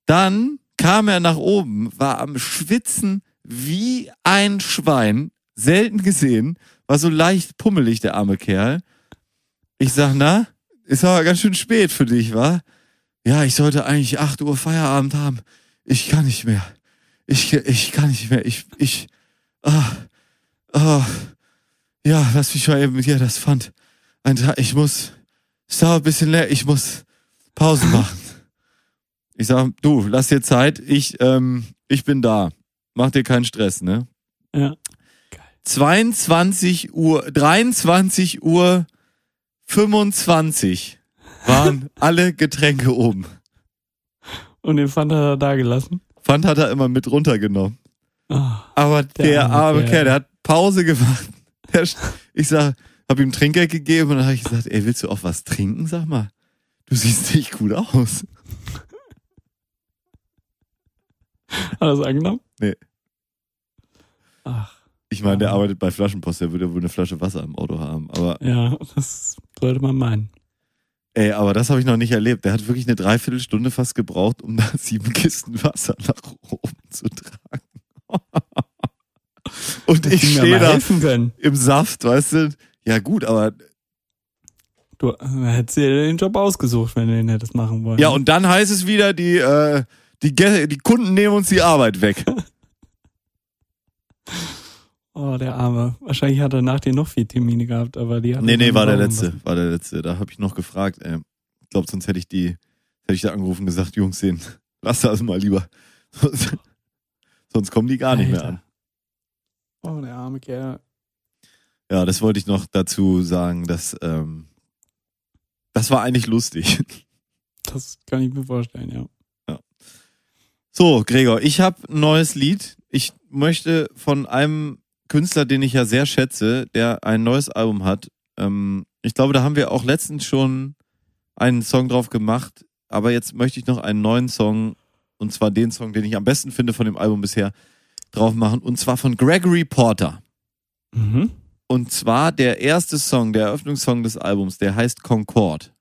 Dann kam er nach oben, war am Schwitzen wie ein Schwein, selten gesehen, war so leicht pummelig, der arme Kerl. Ich sag, na, ist aber ganz schön spät für dich, wa? Ja, ich sollte eigentlich 8 Uhr Feierabend haben. Ich kann nicht mehr. Ich, ich kann nicht mehr. Ich, ich, ah, ah, ja, lass mich mal eben hier das Pfand. Ein Tag, ich muss, es dauert ein bisschen leer, ich muss Pause machen. Ich sag, du, lass dir Zeit, ich, ähm, ich bin da. Mach dir keinen Stress, ne? Ja. 22 Uhr, 23 Uhr 25 waren alle Getränke oben. Und den Pfand hat er da gelassen. Pfand hat er immer mit runtergenommen. Ah, Aber der, Der arme Kerl. Der hat Pause gemacht. Der, ich sag, hab ihm Trinkgeld gegeben und dann habe ich gesagt, ey, willst du auch was trinken? Sag mal, du siehst nicht gut aus. hat er das angenommen? Nee. Ach, Ich meine, der arbeitet bei Flaschenpost, der würde wohl eine Flasche Wasser im Auto haben. Aber ja, das sollte man meinen. Ey, aber das habe ich noch nicht erlebt. Der hat wirklich eine Dreiviertelstunde fast gebraucht, um da sieben Kisten Wasser nach oben zu tragen. Und ich stehe da im Saft, weißt du? Ja gut, aber Du äh, hättest dir den Job ausgesucht, wenn du den hättest machen wollen. ja und dann heißt es wieder, die äh, die, die Kunden nehmen uns die Arbeit weg. Oh, der Arme. Wahrscheinlich hat er nach dir noch vier Termine gehabt, aber die hat Nee, nee, war der letzte, lassen. war der letzte. Da habe ich noch gefragt. Ey. Ich glaube, sonst hätte ich die, hätte ich da angerufen und gesagt, Jungs, den lass das mal lieber. Sonst, sonst kommen die gar nicht mehr Alter. an. Oh, der arme Kerl. Ja, das wollte ich noch dazu sagen, dass ähm, das war eigentlich lustig. Das kann ich mir vorstellen, ja. So, Gregor, ich habe ein neues Lied. Ich möchte von einem Künstler, den ich ja sehr schätze, der ein neues Album hat. Ähm, ich glaube, da haben wir auch letztens schon einen Song drauf gemacht, aber jetzt möchte ich noch einen neuen Song, und zwar den Song, den ich am besten finde von dem Album bisher, drauf machen, und zwar von Gregory Porter. Mhm. Und zwar der erste Song, der Eröffnungssong des Albums, der heißt Concord.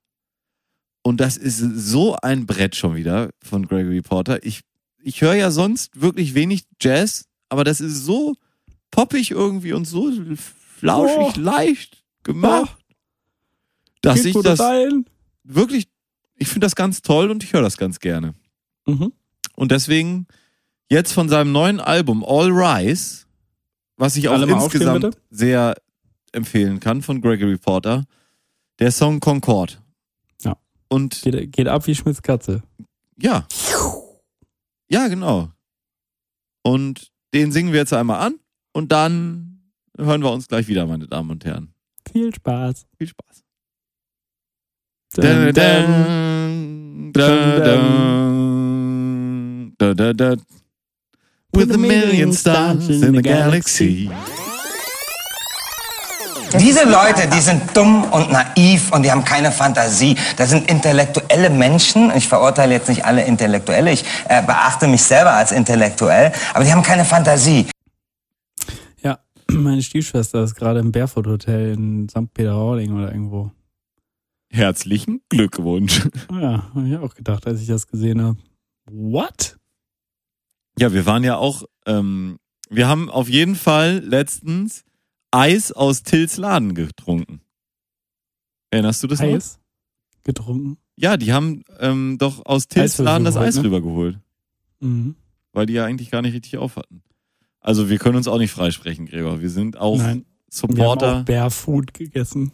Und das ist so ein Brett schon wieder von Gregory Porter. Ich, ich höre ja sonst wirklich wenig Jazz, aber das ist so poppig irgendwie und so flauschig, Oh. leicht gemacht, dass Geht ich das rein. wirklich, ich finde das ganz toll und ich höre das ganz gerne. Mhm. Und deswegen jetzt von seinem neuen Album All Rise, was ich auch Alle insgesamt sehr empfehlen kann von Gregory Porter, der Song Concord. Ja. Und Geht, geht ab wie Schmitz Katze. ja. Ja, genau. Und den singen wir jetzt einmal an und dann hören wir uns gleich wieder, meine Damen und Herren. Viel Spaß. Viel Spaß. Dun, Dun, dun. dun, dun, dun, dun. With a million stars in the galaxy. Diese Leute, die sind dumm und naiv und die haben keine Fantasie. Das sind intellektuelle Menschen. Ich verurteile jetzt nicht alle Intellektuelle. Ich äh, beachte mich selber als intellektuell. Aber die haben keine Fantasie. Meine Stiefschwester ist gerade im Barefoot Hotel in St. Peter-Ording oder irgendwo. Herzlichen Glückwunsch. Ja, habe ich auch gedacht, als ich das gesehen habe. What? Ja, wir waren ja auch, ähm, wir haben auf jeden Fall letztens Eis aus Tills Laden getrunken. Erinnerst du das noch? Eis getrunken? Ja, die haben ähm, doch aus Tills Eis Laden das Eis ne? rübergeholt, Mhm. weil die ja eigentlich gar nicht richtig auf hatten. Also wir können uns auch nicht freisprechen, Gregor. Wir sind auch Nein, wir haben Supporter. auch Barefoot gegessen.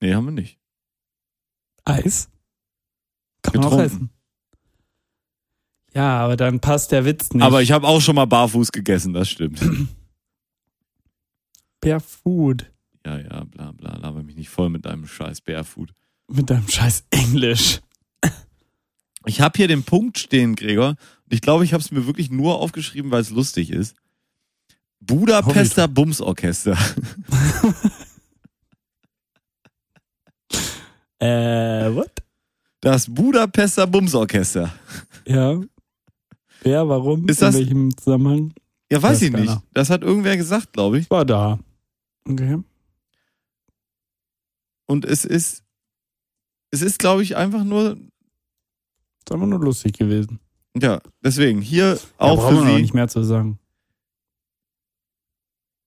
nee, haben wir nicht. Eis? Kann man auch Getrunken. essen. Ja, aber dann passt der Witz nicht. Aber ich habe auch schon mal barfuß gegessen, das stimmt. Barefoot. ja, ja, bla bla, laber mich nicht voll mit deinem scheiß Barefoot. Mit deinem scheiß Englisch. Ich habe hier den Punkt stehen, Gregor. Ich glaube, ich habe es mir wirklich nur aufgeschrieben, weil es lustig ist. Budapester Bumsorchester. Äh, what? Das Budapester Bumsorchester. Ja. Wer, warum? Ist das- In welchem Zusammenhang? Ja, weiß Weiß ich nicht. keiner. Das hat irgendwer gesagt, glaube ich. War da. Okay. Und es ist, es ist, glaube ich, einfach nur, Ist einfach nur lustig gewesen. Ja, deswegen hier auch brauchen wir für noch Sie. nicht mehr zu sagen.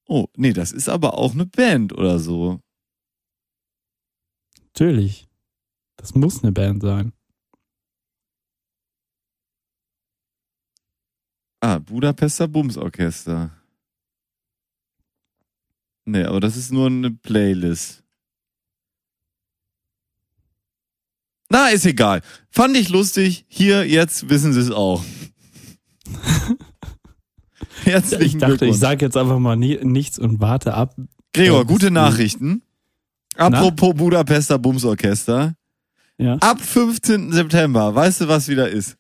Oh, nee, das ist aber auch eine Band oder so. Natürlich. Das muss eine Band sein. Ah, Budapester Bumsorchester. Nee, aber das ist nur eine Playlist. Na, ist egal. Fand ich lustig. Hier, jetzt wissen Sie es auch. Herzlichen Ich dachte, ich sage jetzt einfach mal nie, nichts und warte ab. Gregor, Ja, gute Nachrichten. Apropos Budapester Bumsorchester. Ja. Ab 15. September, weißt du, was wieder ist?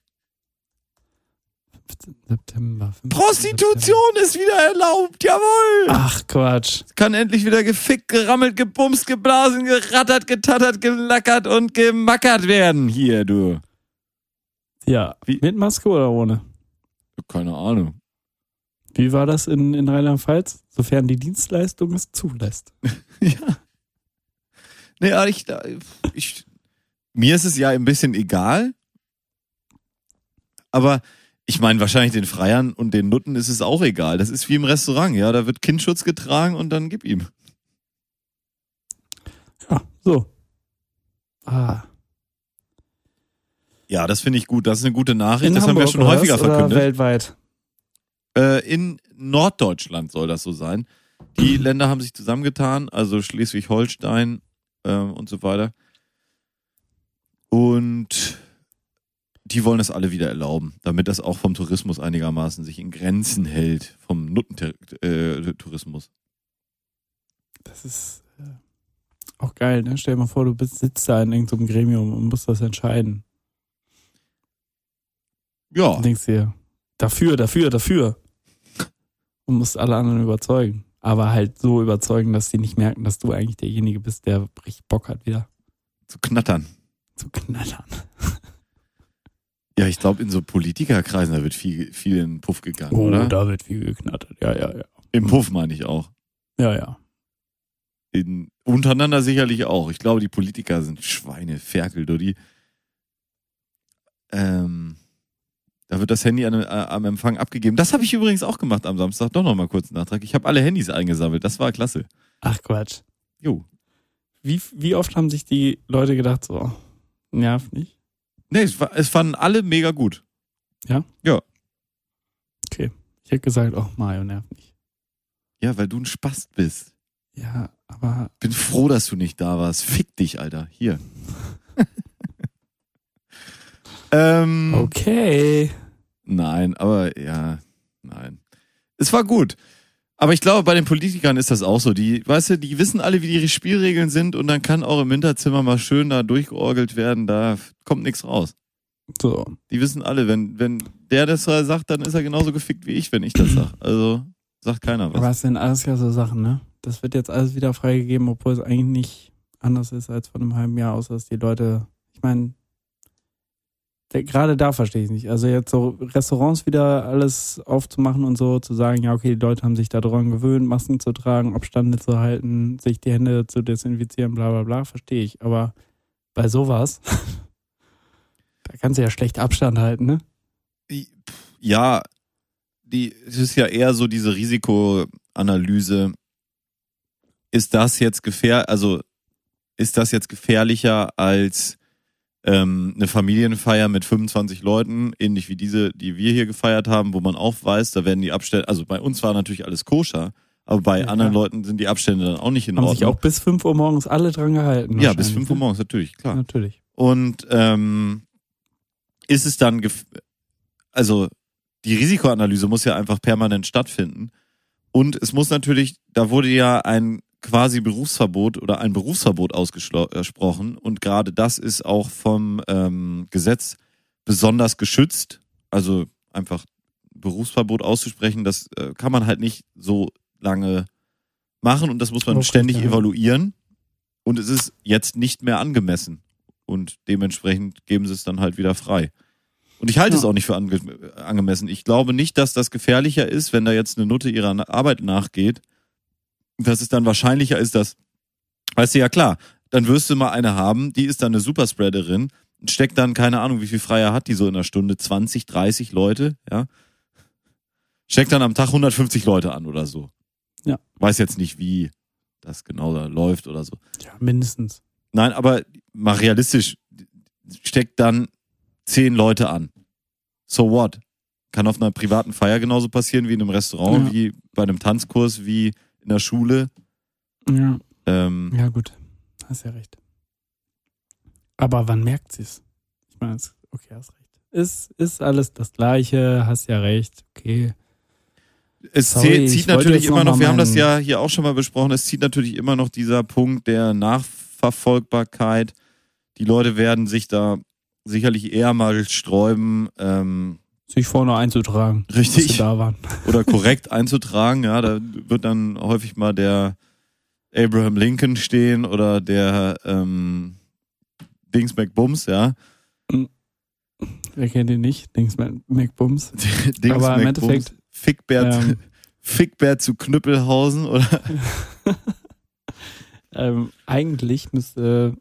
15. September. 15. Prostitution ist wieder erlaubt, jawohl! September. Ach Quatsch. Kann endlich wieder gefickt, gerammelt, gebumst, geblasen, gerattert, getattert, gelackert und gemackert werden. Hier, du. Ja. Wie- Mit Maske oder ohne? Keine Ahnung. Wie war das in, in Rheinland-Pfalz? Sofern die Dienstleistung es zulässt. ja. Nee, aber ich, ich, mir ist es ja ein bisschen egal. Aber ich meine, wahrscheinlich den Freiern und den Nutten ist es auch egal. Das ist wie im Restaurant, ja. Da wird Kindschutz getragen und dann gib ihm. Ja, so. Ah. Ja, das finde ich gut. Das ist eine gute Nachricht. In das Hamburg haben wir schon häufiger was? Oder verkündet. weltweit. Äh, in Norddeutschland soll das so sein. Die Länder haben sich zusammengetan, also Schleswig-Holstein ähm, und so weiter. Und die wollen das alle wieder erlauben, damit das auch vom Tourismus einigermaßen sich in Grenzen hält, vom Nuttentourismus. Das ist äh, auch geil, ne? Stell dir mal vor, du bist, sitzt da in irgendeinem Gremium und musst das entscheiden. Ja, Und denkst dir, dafür, dafür, dafür. Und musst alle anderen überzeugen. Aber halt so überzeugen, dass sie nicht merken, dass du eigentlich derjenige bist, der richtig Bock hat, wieder zu knattern. zu knallern. Ja, ich glaube, in so Politikerkreisen, da wird viel, viel in den Puff gegangen, Oh, oder? da wird viel geknattert. Ja, ja, ja. Im Puff meine ich auch. Ja, ja. In, untereinander sicherlich auch. Ich glaube, die Politiker sind Schweine, Ferkel, du die. Ähm, da wird das Handy an, äh, am Empfang abgegeben. Das habe ich übrigens auch gemacht am Samstag. Doch noch mal kurz einen Nachtrag. Ich habe alle Handys eingesammelt. Das war klasse. Ach Quatsch. Jo. Wie, wie oft haben sich die Leute gedacht, so, nervt nicht? Nee, es, war, es fanden alle mega gut. Ich hätte gesagt, oh, Mario nervt nicht. Ja, weil du ein Spast bist. Ja, aber Bin froh, dass du nicht da warst. Fick dich, Alter. Hier. ähm, okay. Nein, aber ja, nein. Es war gut. Aber ich glaube, bei den Politikern ist das auch so. Die, weißt du, die wissen alle, wie die Spielregeln sind und dann kann auch im Hinterzimmer mal schön da durchgeorgelt werden, da kommt nichts raus. So. Die wissen alle, wenn, wenn der das sagt, dann ist er genauso gefickt wie ich, wenn ich das sag. Also sagt keiner was. Aber es sind alles ja so Sachen, ne? Das wird jetzt alles wieder freigegeben, obwohl es eigentlich nicht anders ist als vor einem halben Jahr, außer dass die Leute, ich meine, gerade da verstehe ich nicht. Also jetzt so Restaurants wieder alles aufzumachen und so, zu sagen, ja, okay, die Leute haben sich daran gewöhnt, Masken zu tragen, Abstände zu halten, sich die Hände zu desinfizieren, bla bla bla, verstehe ich. Aber bei sowas, da kannst du ja schlecht Abstand halten, ne? Ja, die, es ist ja eher so diese Risikoanalyse. Ist das jetzt gefähr, also ist das jetzt gefährlicher als ähm, eine Familienfeier mit 25 Leuten, ähnlich wie diese, die wir hier gefeiert haben, wo man auch weiß, da werden die Abstände, also bei uns war natürlich alles koscher, aber bei Ja. anderen Leuten sind die Abstände dann auch nicht in Haben Ordnung. sich auch bis 5 Uhr morgens alle dran gehalten. ja, bis wahrscheinlich, 5 Uhr ne? morgens, natürlich, klar. Natürlich. Und ähm, ist es dann, also die Risikoanalyse muss ja einfach permanent stattfinden. Und es muss natürlich, da wurde ja ein quasi Berufsverbot oder ein Berufsverbot ausgesprochen. Und gerade das ist auch vom ähm, Gesetz besonders geschützt. Also einfach Berufsverbot auszusprechen, das äh, kann man halt nicht so lange machen und das muss man Okay, ständig ja. evaluieren. Und es ist jetzt nicht mehr angemessen. Und dementsprechend geben sie es dann halt wieder frei. Und ich halte Ja. es auch nicht für ange angemessen. Ich glaube nicht, dass das gefährlicher ist, wenn da jetzt eine Nutte ihrer Arbeit nachgeht. Dass es dann wahrscheinlicher ist, dass, weißt du, ja klar, dann wirst du mal eine haben, die ist dann eine Superspreaderin, steckt dann, keine Ahnung, wie viel Freier hat die so in einer Stunde, 20, 30 Leute, ja. Steckt dann am Tag 150 Leute an oder so. Ja. Weiß jetzt nicht, wie das genau da läuft oder so. Ja, mindestens. Nein, aber mal realistisch, steckt dann zehn Leute an. So what? Kann auf einer privaten Feier genauso passieren wie in einem Restaurant, Ja. wie bei einem Tanzkurs, wie in der Schule. Ja, Ähm, ja gut. Hast ja recht. Aber wann merkt sie es? Ich meine, okay, hast recht. Ist, ist alles das Gleiche, hast ja recht, okay. Es Sorry, zieht natürlich immer noch noch, wir haben das ja hier auch schon mal besprochen, es zieht natürlich immer noch dieser Punkt der Nachverfolgbarkeit. Die Leute werden sich da sicherlich eher mal sträuben, ähm, Sich vorne einzutragen, dass richtig sie da waren. oder korrekt einzutragen. Ja, da wird dann häufig mal der Abraham Lincoln stehen oder der ähm, Dings McBums, ja. Wer kennt ihn nicht? Dings McBums. Dings Aber im Endeffekt, Fickbert, ähm, Fickbert zu Knüppelhausen oder ähm, eigentlich müsste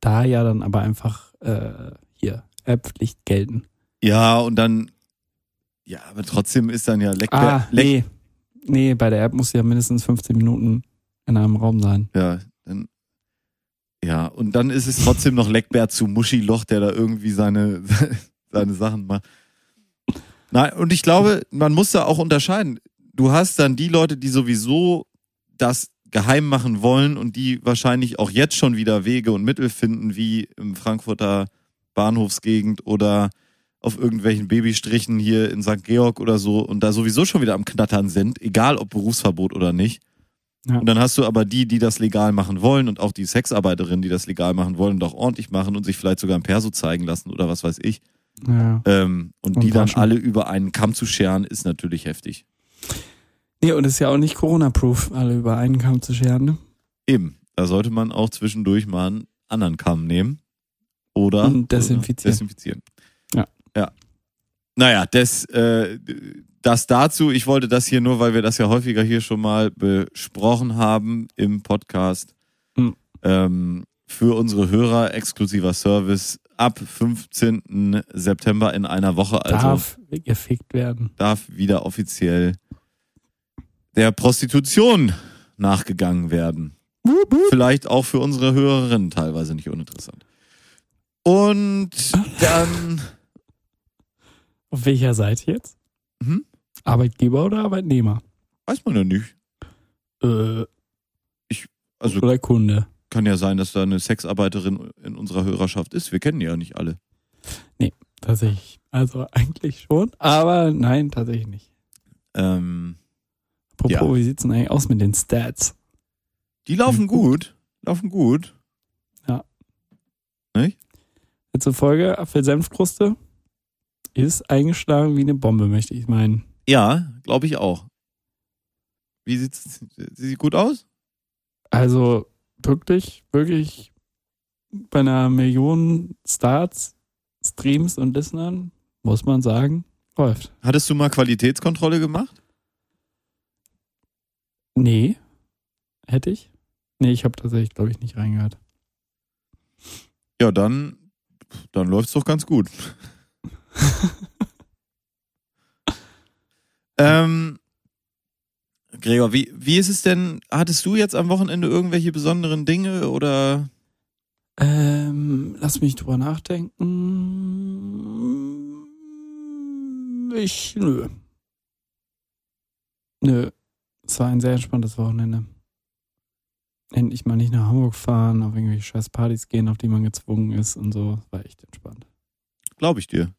da ja dann aber einfach äh, hier App-Pflicht gelten. Ja, und dann, ja, aber trotzdem ist dann ja Leckbär. Ah, Leck, nee. Nee, bei der App muss ja mindestens 15 Minuten in einem Raum sein. Ja, dann, ja, und dann ist es trotzdem noch Leckbär zu Muschiloch, der da irgendwie seine, seine Sachen macht. Nein, und ich glaube, man muss da auch unterscheiden. Du hast dann die Leute, die sowieso das geheim machen wollen und die wahrscheinlich auch jetzt schon wieder Wege und Mittel finden, wie im Frankfurter Bahnhofsgegend oder auf irgendwelchen Babystrichen hier in St. Georg oder so und da sowieso schon wieder am Knattern sind, egal ob Berufsverbot oder nicht. Ja. Und dann hast du aber die, die das legal machen wollen und auch die Sexarbeiterinnen, die das legal machen wollen und auch ordentlich machen und sich vielleicht sogar ein Perso zeigen lassen oder was weiß ich. Ja. Ähm, und, Und die dann alle über einen Kamm zu scheren, ist natürlich heftig. Nee, und ist ja auch nicht Corona-proof, alle über einen Kamm zu scheren. Ne? Eben, da sollte man auch zwischendurch mal einen anderen Kamm nehmen. Oder Und desinfizieren. desinfizieren. Ja. Ja. Naja, das, äh, das dazu, ich wollte das hier nur, weil wir das ja häufiger hier schon mal besprochen haben im Podcast. Hm. Ähm, für unsere Hörer exklusiver Service ab 15. September in einer Woche. Also Darf gefickt werden. darf wieder offiziell der Prostitution nachgegangen werden. Vielleicht auch für unsere Hörerinnen teilweise nicht uninteressant. Und dann, Auf welcher Seite jetzt? hm, Arbeitgeber oder Arbeitnehmer? weiß man ja nicht. Äh, Also oder Kunde? kann ja sein, dass da eine Sexarbeiterin in unserer Hörerschaft ist. Wir kennen die ja nicht alle. Tatsächlich. Also eigentlich schon, aber nein, tatsächlich nicht. Ähm, Apropos, Ja. wie sieht's denn eigentlich aus mit den Stats? die laufen gut, laufen gut. Letzte Folge, Apfelsenfkruste, ist eingeschlagen wie eine Bombe, möchte ich meinen. Ja, glaube ich auch. Wie sieht's, sie sieht gut aus? Also wirklich, wirklich bei einer Million Starts, Streams und Listenern, muss man sagen, läuft. Hattest du mal Qualitätskontrolle gemacht? Nee. Hätte ich? Nee, ich habe tatsächlich, glaube ich, nicht reingehört. Ja, dann, dann läuft's doch ganz gut. ähm, Gregor, wie, wie ist es denn? Hattest du jetzt am Wochenende irgendwelche besonderen Dinge oder? Ähm, lass mich drüber nachdenken. Ich, nö. Nö. Es war ein sehr entspanntes Wochenende. Endlich mal nicht nach Hamburg fahren, auf irgendwelche scheiß Partys gehen, auf die man gezwungen ist und so. Es war echt entspannt. Glaube ich dir.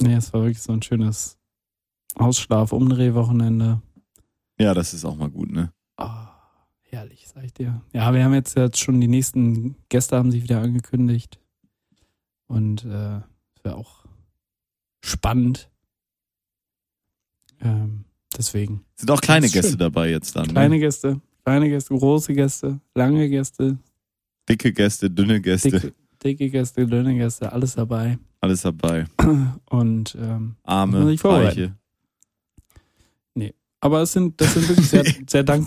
Nee, es war wirklich so ein schönes Ausschlaf-Umdreh-Wochenende. Ja, das ist auch mal gut, ne? Ah, herrlich, sag ich dir. Ja, wir haben jetzt, jetzt schon die nächsten Gäste haben sich wieder angekündigt. Und äh, es wäre auch spannend. Ähm, deswegen. Sind auch kleine Gäste schön. dabei jetzt dann. Kleine ne? Gäste, kleine Gäste, große Gäste, lange Gäste, Dicke Gäste, dünne Gäste, dicke, dicke Gäste, dünne Gäste, alles dabei. alles dabei. Und ähm, Arme, vorbereiten. Reiche. Aber es sind, das sind wirklich sehr, sehr, dank,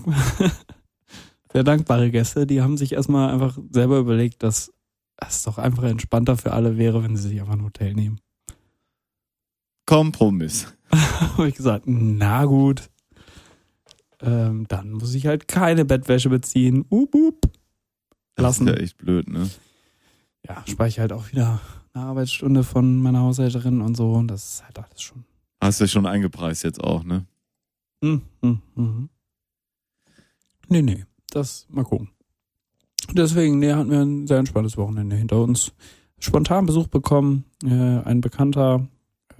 sehr dankbare Gäste. Die haben sich erstmal einfach selber überlegt, dass es doch einfach entspannter für alle wäre, wenn sie sich einfach ein Hotel nehmen. Kompromiss. Habe ich gesagt, na gut. Ähm, dann muss ich halt keine Bettwäsche beziehen. Up, up. Das Lassen. ist ja echt blöd, ne? Ja, spare ich halt auch wieder eine Arbeitsstunde von meiner Haushälterin und so. Und das ist halt alles schon. Hast du schon eingepreist jetzt auch, ne? Hm, hm, hm. Nee, nee. Das mal gucken. Deswegen, nee, hatten wir ein sehr entspanntes Wochenende hinter uns. Spontan Besuch bekommen, äh, ein Bekannter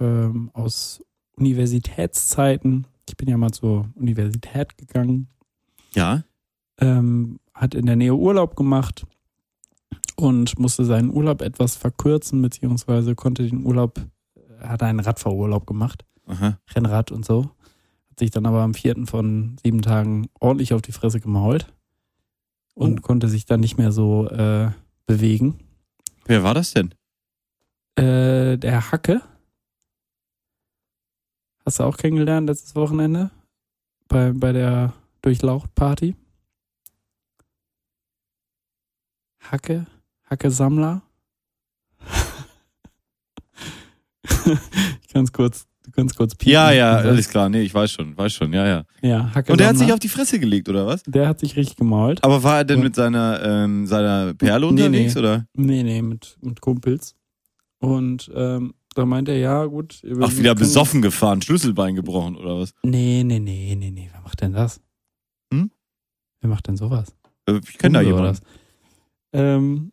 ähm, aus Universitätszeiten. Ich bin ja mal zur Universität gegangen. Ja. Ähm, hat in der Nähe Urlaub gemacht und musste seinen Urlaub etwas verkürzen, beziehungsweise konnte den Urlaub, er hat einen Radfahrurlaub gemacht. Aha. Rennrad und so. Hat sich dann aber am vierten von sieben Tagen ordentlich auf die Fresse gemault und Oh. konnte sich dann nicht mehr so äh, bewegen. Wer war das denn? Äh, der Hacke. Hast du auch kennengelernt letztes Wochenende? Bei, bei der Durchlaucht-Party? Hacke, Hacke-Sammler. ich kann es kurz, du kannst kurz piepen. Ja, ja, alles klar. Nee, ich weiß schon, weiß schon, ja, ja. Ja, Hacke Und der hat sich auf die Fresse gelegt, oder was? der hat sich richtig gemault. Aber war er denn mit seiner, ähm, seiner Perle Nee, unterwegs, nee. oder? Nee, nee, mit, mit Kumpels. Und ähm, da meinte er, ja, gut. Ach, wieder besoffen gefahren, Schlüsselbein gebrochen, oder was? Nee, nee, nee, nee, nee. Wer macht denn das? Hm? Wer macht denn sowas? Äh, Ich kenne da jemanden. was? Ähm,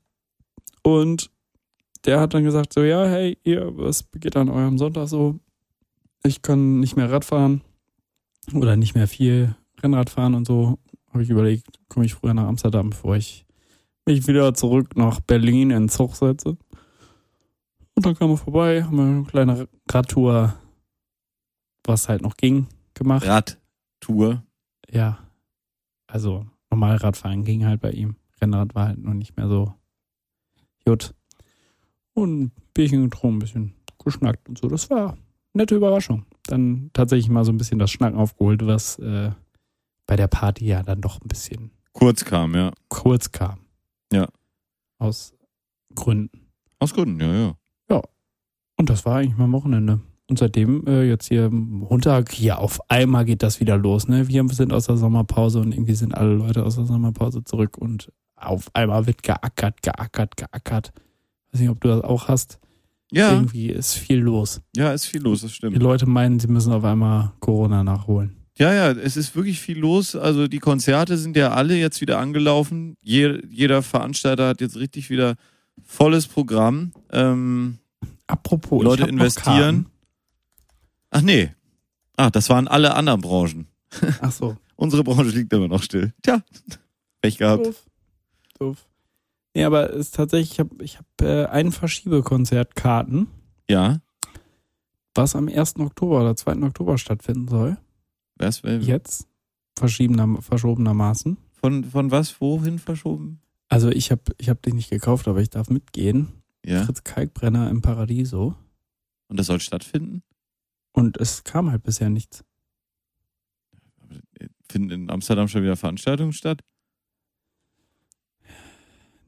und der hat dann gesagt, so, ja, hey, ihr, was geht an eurem Sonntag so? Ich kann nicht mehr Rad fahren oder nicht mehr viel Rennrad fahren und so. Habe ich überlegt, komme ich früher nach Amsterdam, bevor ich mich wieder zurück nach Berlin in Zug setze. Und dann kam er vorbei, haben wir eine kleine Radtour, was halt noch ging, gemacht. Radtour. Ja. Also normal Radfahren ging halt bei ihm. Rennrad war halt noch nicht mehr so gut. Und ein Bierchen getrunken, ein bisschen geschnackt und so. Das war eine nette Überraschung. Dann tatsächlich mal so ein bisschen das Schnacken aufgeholt, was äh, bei der Party ja dann doch ein bisschen Kurz kam, ja. kurz kam. Ja. Aus Gründen. Aus Gründen, ja, ja. Und das war eigentlich mein Wochenende. Und seitdem äh, jetzt hier Montag, hier auf einmal geht das wieder los. Ne? Wir sind aus der Sommerpause und irgendwie sind alle Leute aus der Sommerpause zurück und auf einmal wird geackert, geackert, geackert. Weiß nicht, ob du das auch hast. Ja, Irgendwie ist viel los. ja, ist viel los, das Die stimmt. Leute meinen, sie müssen auf einmal Corona nachholen. Ja, ja, es ist wirklich viel los. Also die Konzerte sind ja alle jetzt wieder angelaufen. Je, jeder Veranstalter hat jetzt richtig wieder volles Programm. Ähm, Apropos, Leute ich investieren. ach nee. Ah, das waren alle anderen Branchen. Ach so. Unsere Branche liegt immer noch still. Tja, Pech gehabt. Doof. Doof. Nee, aber es ist tatsächlich, ich habe ich hab, äh, ein Verschiebekonzertkarten, Ja. was am 1. Oktober oder 2. Oktober stattfinden soll. Was, wer- Jetzt. Verschiebener, verschobenermaßen. von, von was, wohin verschoben? Also ich habe ich hab den nicht gekauft, aber ich darf mitgehen. Ja. Fritz Kalkbrenner im Paradiso. Und das soll stattfinden? Und es kam halt bisher nichts. Finden in Amsterdam schon wieder Veranstaltungen statt?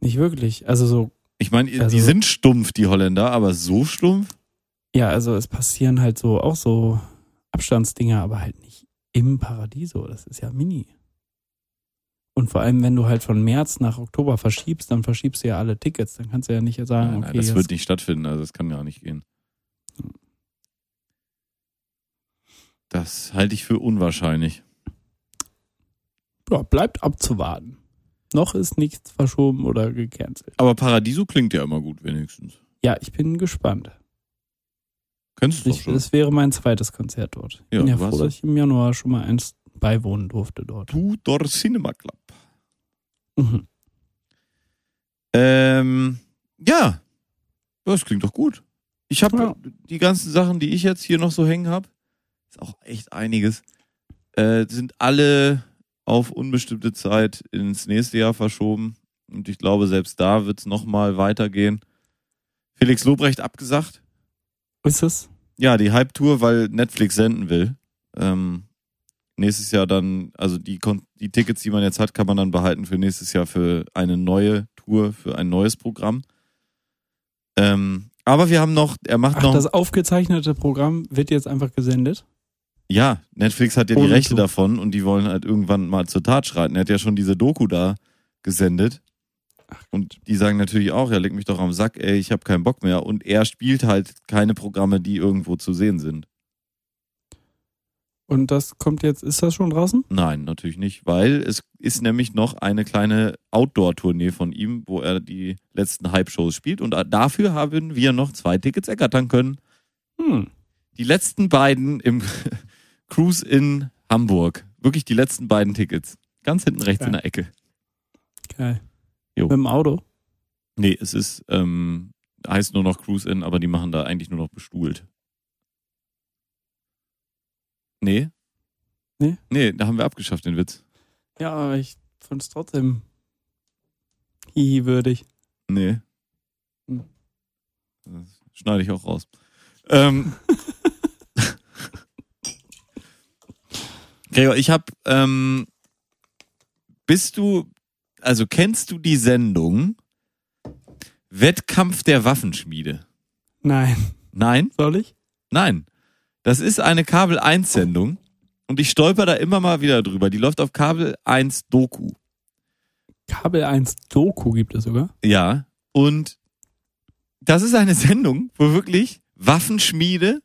Nicht wirklich. Also so, Ich meine, Also- die sind stumpf, die Holländer, aber so stumpf? ja, also es passieren halt so auch so Abstandsdinger, aber halt nicht im Paradiso. Das ist ja mini. Und vor allem, wenn du halt von März nach Oktober verschiebst, dann verschiebst du ja alle Tickets. Dann kannst du ja nicht sagen, nein, okay, nein, das wird nicht stattfinden, also das kann ja nicht gehen. Das halte ich für unwahrscheinlich. ja, bleibt abzuwarten. Noch ist nichts verschoben oder gecancelt. Aber Paradiso klingt ja immer gut, wenigstens. Ja, ich bin gespannt. Kennst du doch Ich, schon. das wäre mein zweites Konzert dort. Ich Ja, bin ja froh, dass ich im Januar schon mal eins beiwohnen durfte dort. Tudor Cinema Club. Mhm. Ähm, ja. Das klingt doch gut. Ich habe Ja. die ganzen Sachen, die ich jetzt hier noch so hängen habe, ist auch echt einiges, äh, sind alle auf unbestimmte Zeit ins nächste Jahr verschoben. Und ich glaube, selbst da wird es nochmal weitergehen. Felix Lobrecht abgesagt. Ist es? Ja, die Hype-Tour, weil Netflix senden will. Ähm, nächstes Jahr dann, also die, die Tickets, die man jetzt hat, kann man dann behalten für nächstes Jahr für eine neue Tour, für ein neues Programm. Ähm, aber wir haben noch, er macht Ach, noch, das aufgezeichnete Programm wird jetzt einfach gesendet. Ja, Netflix hat ja die Rechte davon und die wollen halt irgendwann mal zur Tat schreiten. Er hat ja schon diese Doku da gesendet. Und die sagen natürlich auch, ja, leg mich doch am Sack, ey, ich habe keinen Bock mehr. Und er spielt halt keine Programme, die irgendwo zu sehen sind. Und das kommt jetzt, ist das schon draußen? Nein, natürlich nicht, weil es ist nämlich noch eine kleine Outdoor-Tournee von ihm, wo er die letzten Hype-Shows spielt und dafür haben wir noch zwei Tickets ergattern können. Hm. Die letzten beiden im Cruise in Hamburg. Wirklich die letzten beiden Tickets. Ganz hinten rechts Geil. in der Ecke. Geil. Jo. Mit dem Auto? Nee, es ist, ähm, heißt nur noch Cruise in, aber die machen da eigentlich nur noch bestuhlt. Nee? Nee? Nee, da haben wir abgeschafft, den Witz. Ja, aber ich fand es trotzdem hihi-würdig. Nee. Hm. Das schneide ich auch raus. Ähm. Gregor, ich habe, ähm, bist du, also kennst du die Sendung Wettkampf der Waffenschmiede. Nein. Nein, Soll ich? nein. Das ist eine Kabel 1 Sendung und ich stolper da immer mal wieder drüber. Die läuft auf Kabel 1 Doku. Kabel 1 Doku gibt es sogar. Ja, und das ist eine Sendung, wo wirklich Waffenschmiede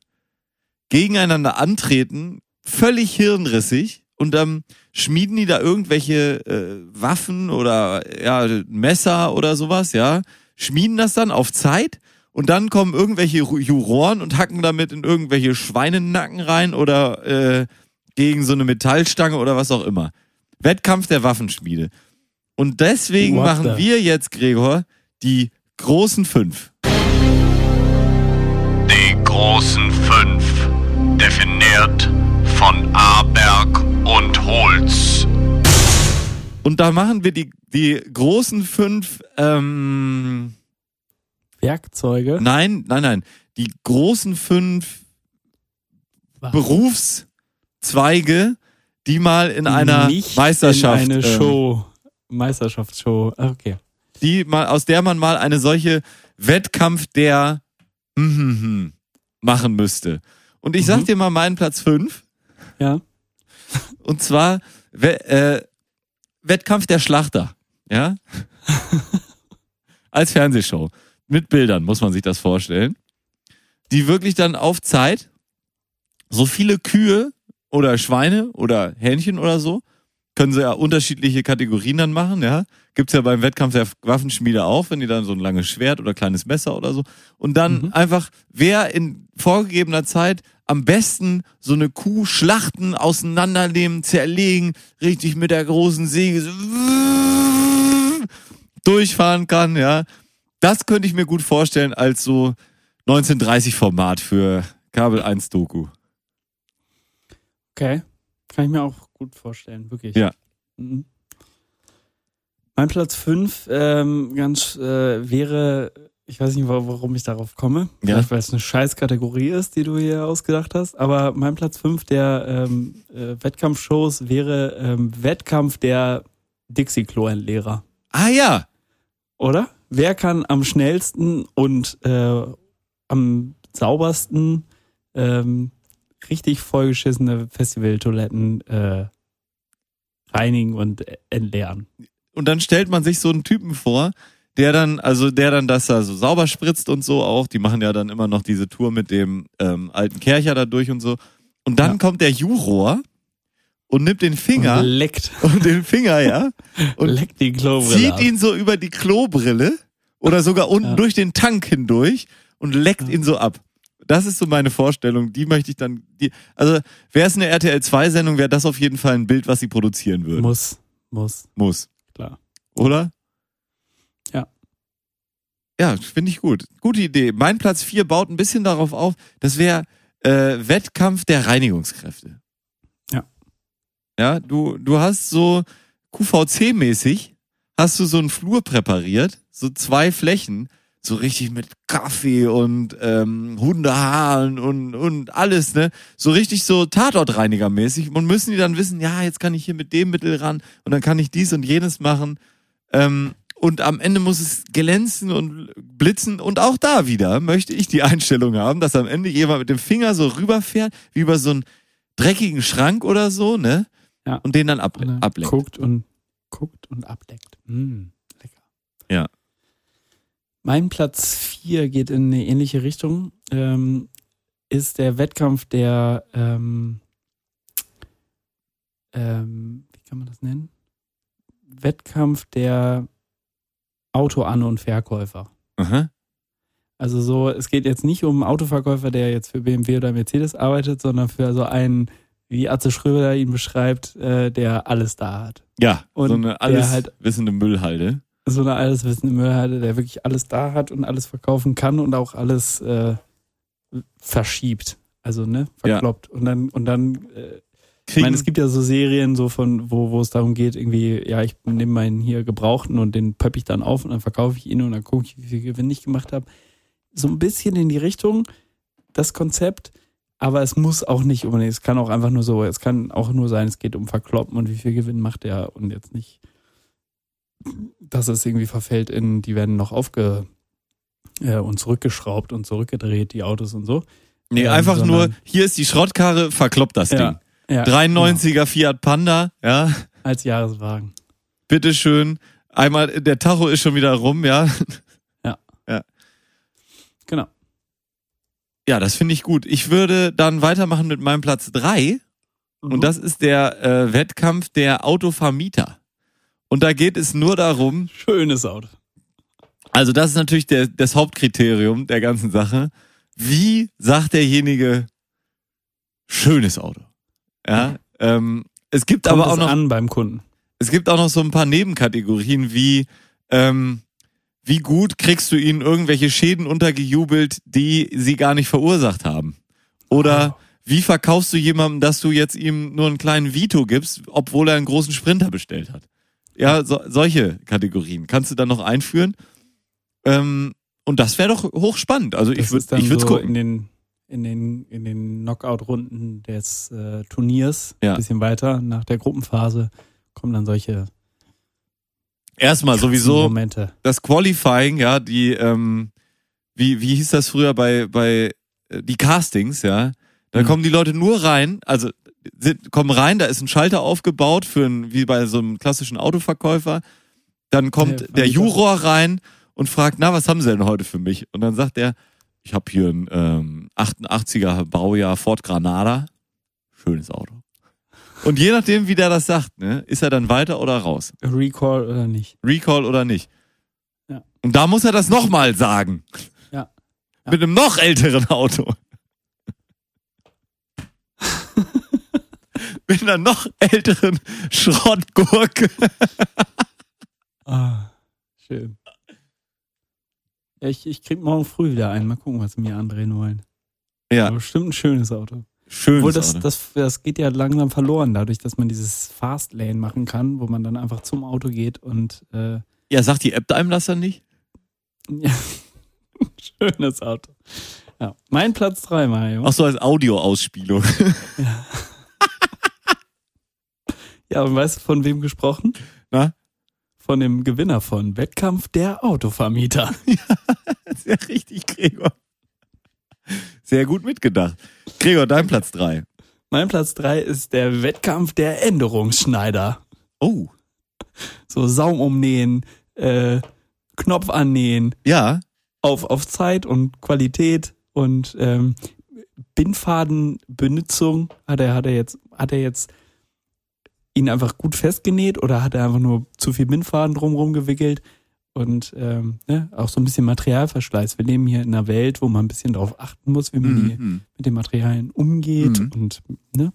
gegeneinander antreten, völlig hirnrissig und dann schmieden die da irgendwelche äh, Waffen oder ja, Messer oder sowas, ja, schmieden das dann auf Zeit und dann kommen irgendwelche Juroren und hacken damit in irgendwelche Schweinenacken rein oder äh, gegen so eine Metallstange oder was auch immer. Wettkampf der Waffenschmiede. Und deswegen What machen the- wir jetzt, Gregor, die großen fünf. Die großen fünf, definiert von Aberg und Holz. Und da machen wir die, die großen fünf, ähm, Werkzeuge. nein, nein, nein, die großen fünf Was? Berufszweige, die mal in einer Nicht Meisterschaft, In eine ähm, Show. Meisterschaftsshow. Ah, Okay. die mal, aus der man mal eine solche Wettkampf der hm, hm, hm, machen müsste. Und ich sag Mhm. dir mal meinen Platz fünf. Ja. Und zwar We äh, Wettkampf der Schlachter. Ja? Als Fernsehshow. Mit Bildern muss man sich das vorstellen. Die wirklich dann auf Zeit so viele Kühe oder Schweine oder Hähnchen oder so, können sie ja unterschiedliche Kategorien dann machen, ja. Gibt's ja beim Wettkampf der Waffenschmiede auch, wenn die dann so ein langes Schwert oder kleines Messer oder so. Und dann Mhm. einfach, wer in vorgegebener Zeit am besten so eine Kuh schlachten, auseinandernehmen, zerlegen, richtig mit der großen Säge so durchfahren kann, ja. Das könnte ich mir gut vorstellen als so 1930 Format für Kabel 1 Doku. Okay. Kann ich mir auch gut vorstellen, wirklich. Ja. Mhm. Mein Platz 5 ähm, ganz äh, wäre, ich weiß nicht, wa- warum ich darauf komme, Ja. vielleicht weil es eine Scheißkategorie ist, die du hier ausgedacht hast, aber mein Platz 5 der ähm, äh, Wettkampfshows wäre ähm, Wettkampf der Dixie-Klo-Entleerer, Ah ja, oder? Wer kann am schnellsten und äh, am saubersten ähm, richtig vollgeschissene Festivaltoiletten äh, reinigen und entleeren? und dann stellt man sich so einen Typen vor, der dann, also der dann das da so sauber spritzt und so auch. Die machen ja dann immer noch diese Tour mit dem ähm, alten Kercher da durch und so. Und dann Ja. kommt der Juror und nimmt den Finger Und leckt, und den Finger, ja, und leckt die Klobrille zieht ab. ihn so über die Klobrille oder sogar unten Ja. durch den Tank hindurch und leckt Ja. ihn so ab. Das ist so meine Vorstellung. Die möchte ich dann, die, also wäre es eine RTL 2 Sendung, wäre das auf jeden Fall ein Bild, was sie produzieren würden. Muss, muss, Muss. klar. Oder? Ja. Finde ich gut. Gute Idee. Mein Platz 4 baut ein bisschen darauf auf, das wäre äh, Wettkampf der Reinigungskräfte. Ja. Ja, du, du hast so QVC-mäßig, hast du so einen Flur präpariert, so zwei Flächen, so richtig mit Kaffee und ähm, Hundehaaren und, und alles, ne? So richtig so Tatortreiniger-mäßig. Und müssen die dann wissen, ja, jetzt kann ich hier mit dem Mittel ran und dann kann ich dies und jenes machen. Ähm, und am Ende muss es glänzen und blitzen. Und auch da wieder möchte ich die Einstellung haben, dass am Ende jemand mit dem Finger so rüberfährt, wie über so einen dreckigen Schrank oder so, ne? Ja. Und den dann ab, Und ablenkt. Guckt und guckt und ableckt. Mm, lecker. Ja. Mein Platz 4 geht in eine ähnliche Richtung. Ähm, ist der Wettkampf der ähm, ähm, wie kann man das nennen? Wettkampf der Autoan- und Verkäufer. Aha. Also so, es geht jetzt nicht um einen Autoverkäufer, der jetzt für BMW oder Mercedes arbeitet, sondern für so einen, wie Atze Schröder ihn beschreibt, äh, der alles da hat. Ja, Und so eine alles halt- wissende Müllhalde. So eine alleswissende Müllhalde, der wirklich alles da hat und alles verkaufen kann und auch alles äh, verschiebt. Also, ne, Ja. verkloppt. Und dann, und dann, äh, ich Kriegen, meine, es gibt ja so Serien, so von, wo, wo es darum geht, irgendwie, ja, ich nehme meinen hier Gebrauchten und den pöpp ich dann auf und dann verkaufe ich ihn und dann gucke ich, wie viel Gewinn ich gemacht habe. So ein bisschen in die Richtung, das Konzept, aber es muss auch nicht unbedingt, es kann auch einfach nur so, es kann auch nur sein, es geht um Verkloppen und wie viel Gewinn macht er und jetzt nicht, dass es irgendwie verfällt in, die werden noch aufge, äh, und zurückgeschraubt und zurückgedreht, die Autos und so. Nee, Ähm, einfach nur, hier ist die Schrottkarre, verkloppt das Ding. Ja, ja, 93er Fiat Panda, ja, genau, als Jahreswagen. bitteschön. Einmal, der Tacho ist schon wieder rum, ja. Genau. Ja, das finde ich gut. Ich würde dann weitermachen mit meinem Platz drei Mhm. Und das ist der äh, Wettkampf der Autovermieter. Und da geht es nur darum, Schönes Auto. also das ist natürlich der, das Hauptkriterium der ganzen Sache. Wie sagt derjenige, schönes Auto? Ja, ähm, es gibt Kommt aber auch noch, an beim Kunden. es gibt auch noch so ein paar Nebenkategorien wie, ähm, wie gut kriegst du ihnen irgendwelche Schäden untergejubelt, die sie gar nicht verursacht haben? Oder wie verkaufst du jemandem, dass du jetzt ihm nur einen kleinen Vito gibst, obwohl er einen großen Sprinter bestellt hat? Ja, so, solche Kategorien kannst du dann noch einführen. Ähm, und das wäre doch hochspannend. Also ich Das würde ist dann ich würde so gucken. in den in den in den Knockout-Runden des äh, Turniers Ja. ein bisschen weiter nach der Gruppenphase kommen dann solche Erstmal sowieso Momente. das Qualifying, ja, die, ähm, wie, wie hieß das früher bei, bei äh, die Castings, ja. Da Mhm. kommen die Leute nur rein, also sind, kommen rein, da ist ein Schalter aufgebaut für ein, wie bei so einem klassischen Autoverkäufer. Dann kommt Ja, der. Juror rein und fragt, na, was haben sie denn heute für mich? Und dann sagt er, ich habe hier ein ähm, 88er Baujahr Ford Granada. Schönes Auto. Und je nachdem, wie der das sagt, ne, ist er dann weiter oder raus. Recall oder nicht. Recall oder nicht. Ja. Und da muss er das nochmal sagen. Ja. Ja. Mit einem noch älteren Auto. Mit einer noch älteren Schrottgurke. Ah, schön. Ja, ich, ich krieg morgen früh wieder einen. Mal gucken, was sie mir andrehen wollen. Ja, Aber bestimmt ein schönes Auto. schön. Obwohl das, das, das geht ja langsam verloren, dadurch, dass man dieses Fastlane machen kann, wo man dann einfach zum Auto geht und äh, ja, sagt die App einem das dann nicht? ja, schönes Auto. Ja. Mein Platz drei, Mario. Auch so als Audioausspielung. Ja, und weißt du, von wem gesprochen? Na? Von dem Gewinner von Wettkampf der Autovermieter. Sehr richtig, Gregor. Sehr gut mitgedacht. Gregor, dein Platz drei. Mein Platz drei ist der Wettkampf der Änderungsschneider. Oh, So Saum umnähen, äh, Knopf annähen, ja. auf, auf Zeit und Qualität und ähm, Bindfadenbenutzung hat er, hat er jetzt, hat er jetzt ihn einfach gut festgenäht oder hat er einfach nur zu viel Bindfaden drumherum gewickelt? Und ähm, ne, auch so ein bisschen Materialverschleiß. Wir leben hier in einer Welt, wo man ein bisschen darauf achten muss, wie man die, Mhm. mit den Materialien umgeht Mhm. und ne?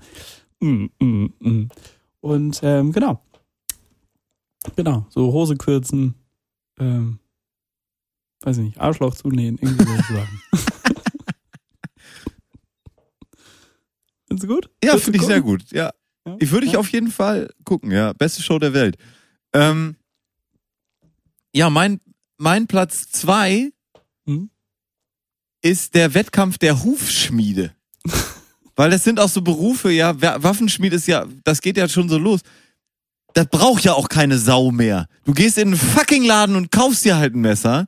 Mm, mm, mm. Und ähm, genau. Genau, so Hose kürzen, ähm, weiß ich nicht, Arschloch zunähen, irgendwie so Sachen. Findest du gut? Ja, finde ich sehr gut. Ja, Ja? ich würde ich auf jeden Fall gucken. Ja, beste Show der Welt. Ähm, ja, mein mein Platz zwei Hm? ist der Wettkampf der Hufschmiede. Weil das sind auch so Berufe, ja, Wa- Waffenschmied ist ja, das geht ja schon so los. Das braucht ja auch keine Sau mehr. Du gehst in einen fucking Laden und kaufst dir halt ein Messer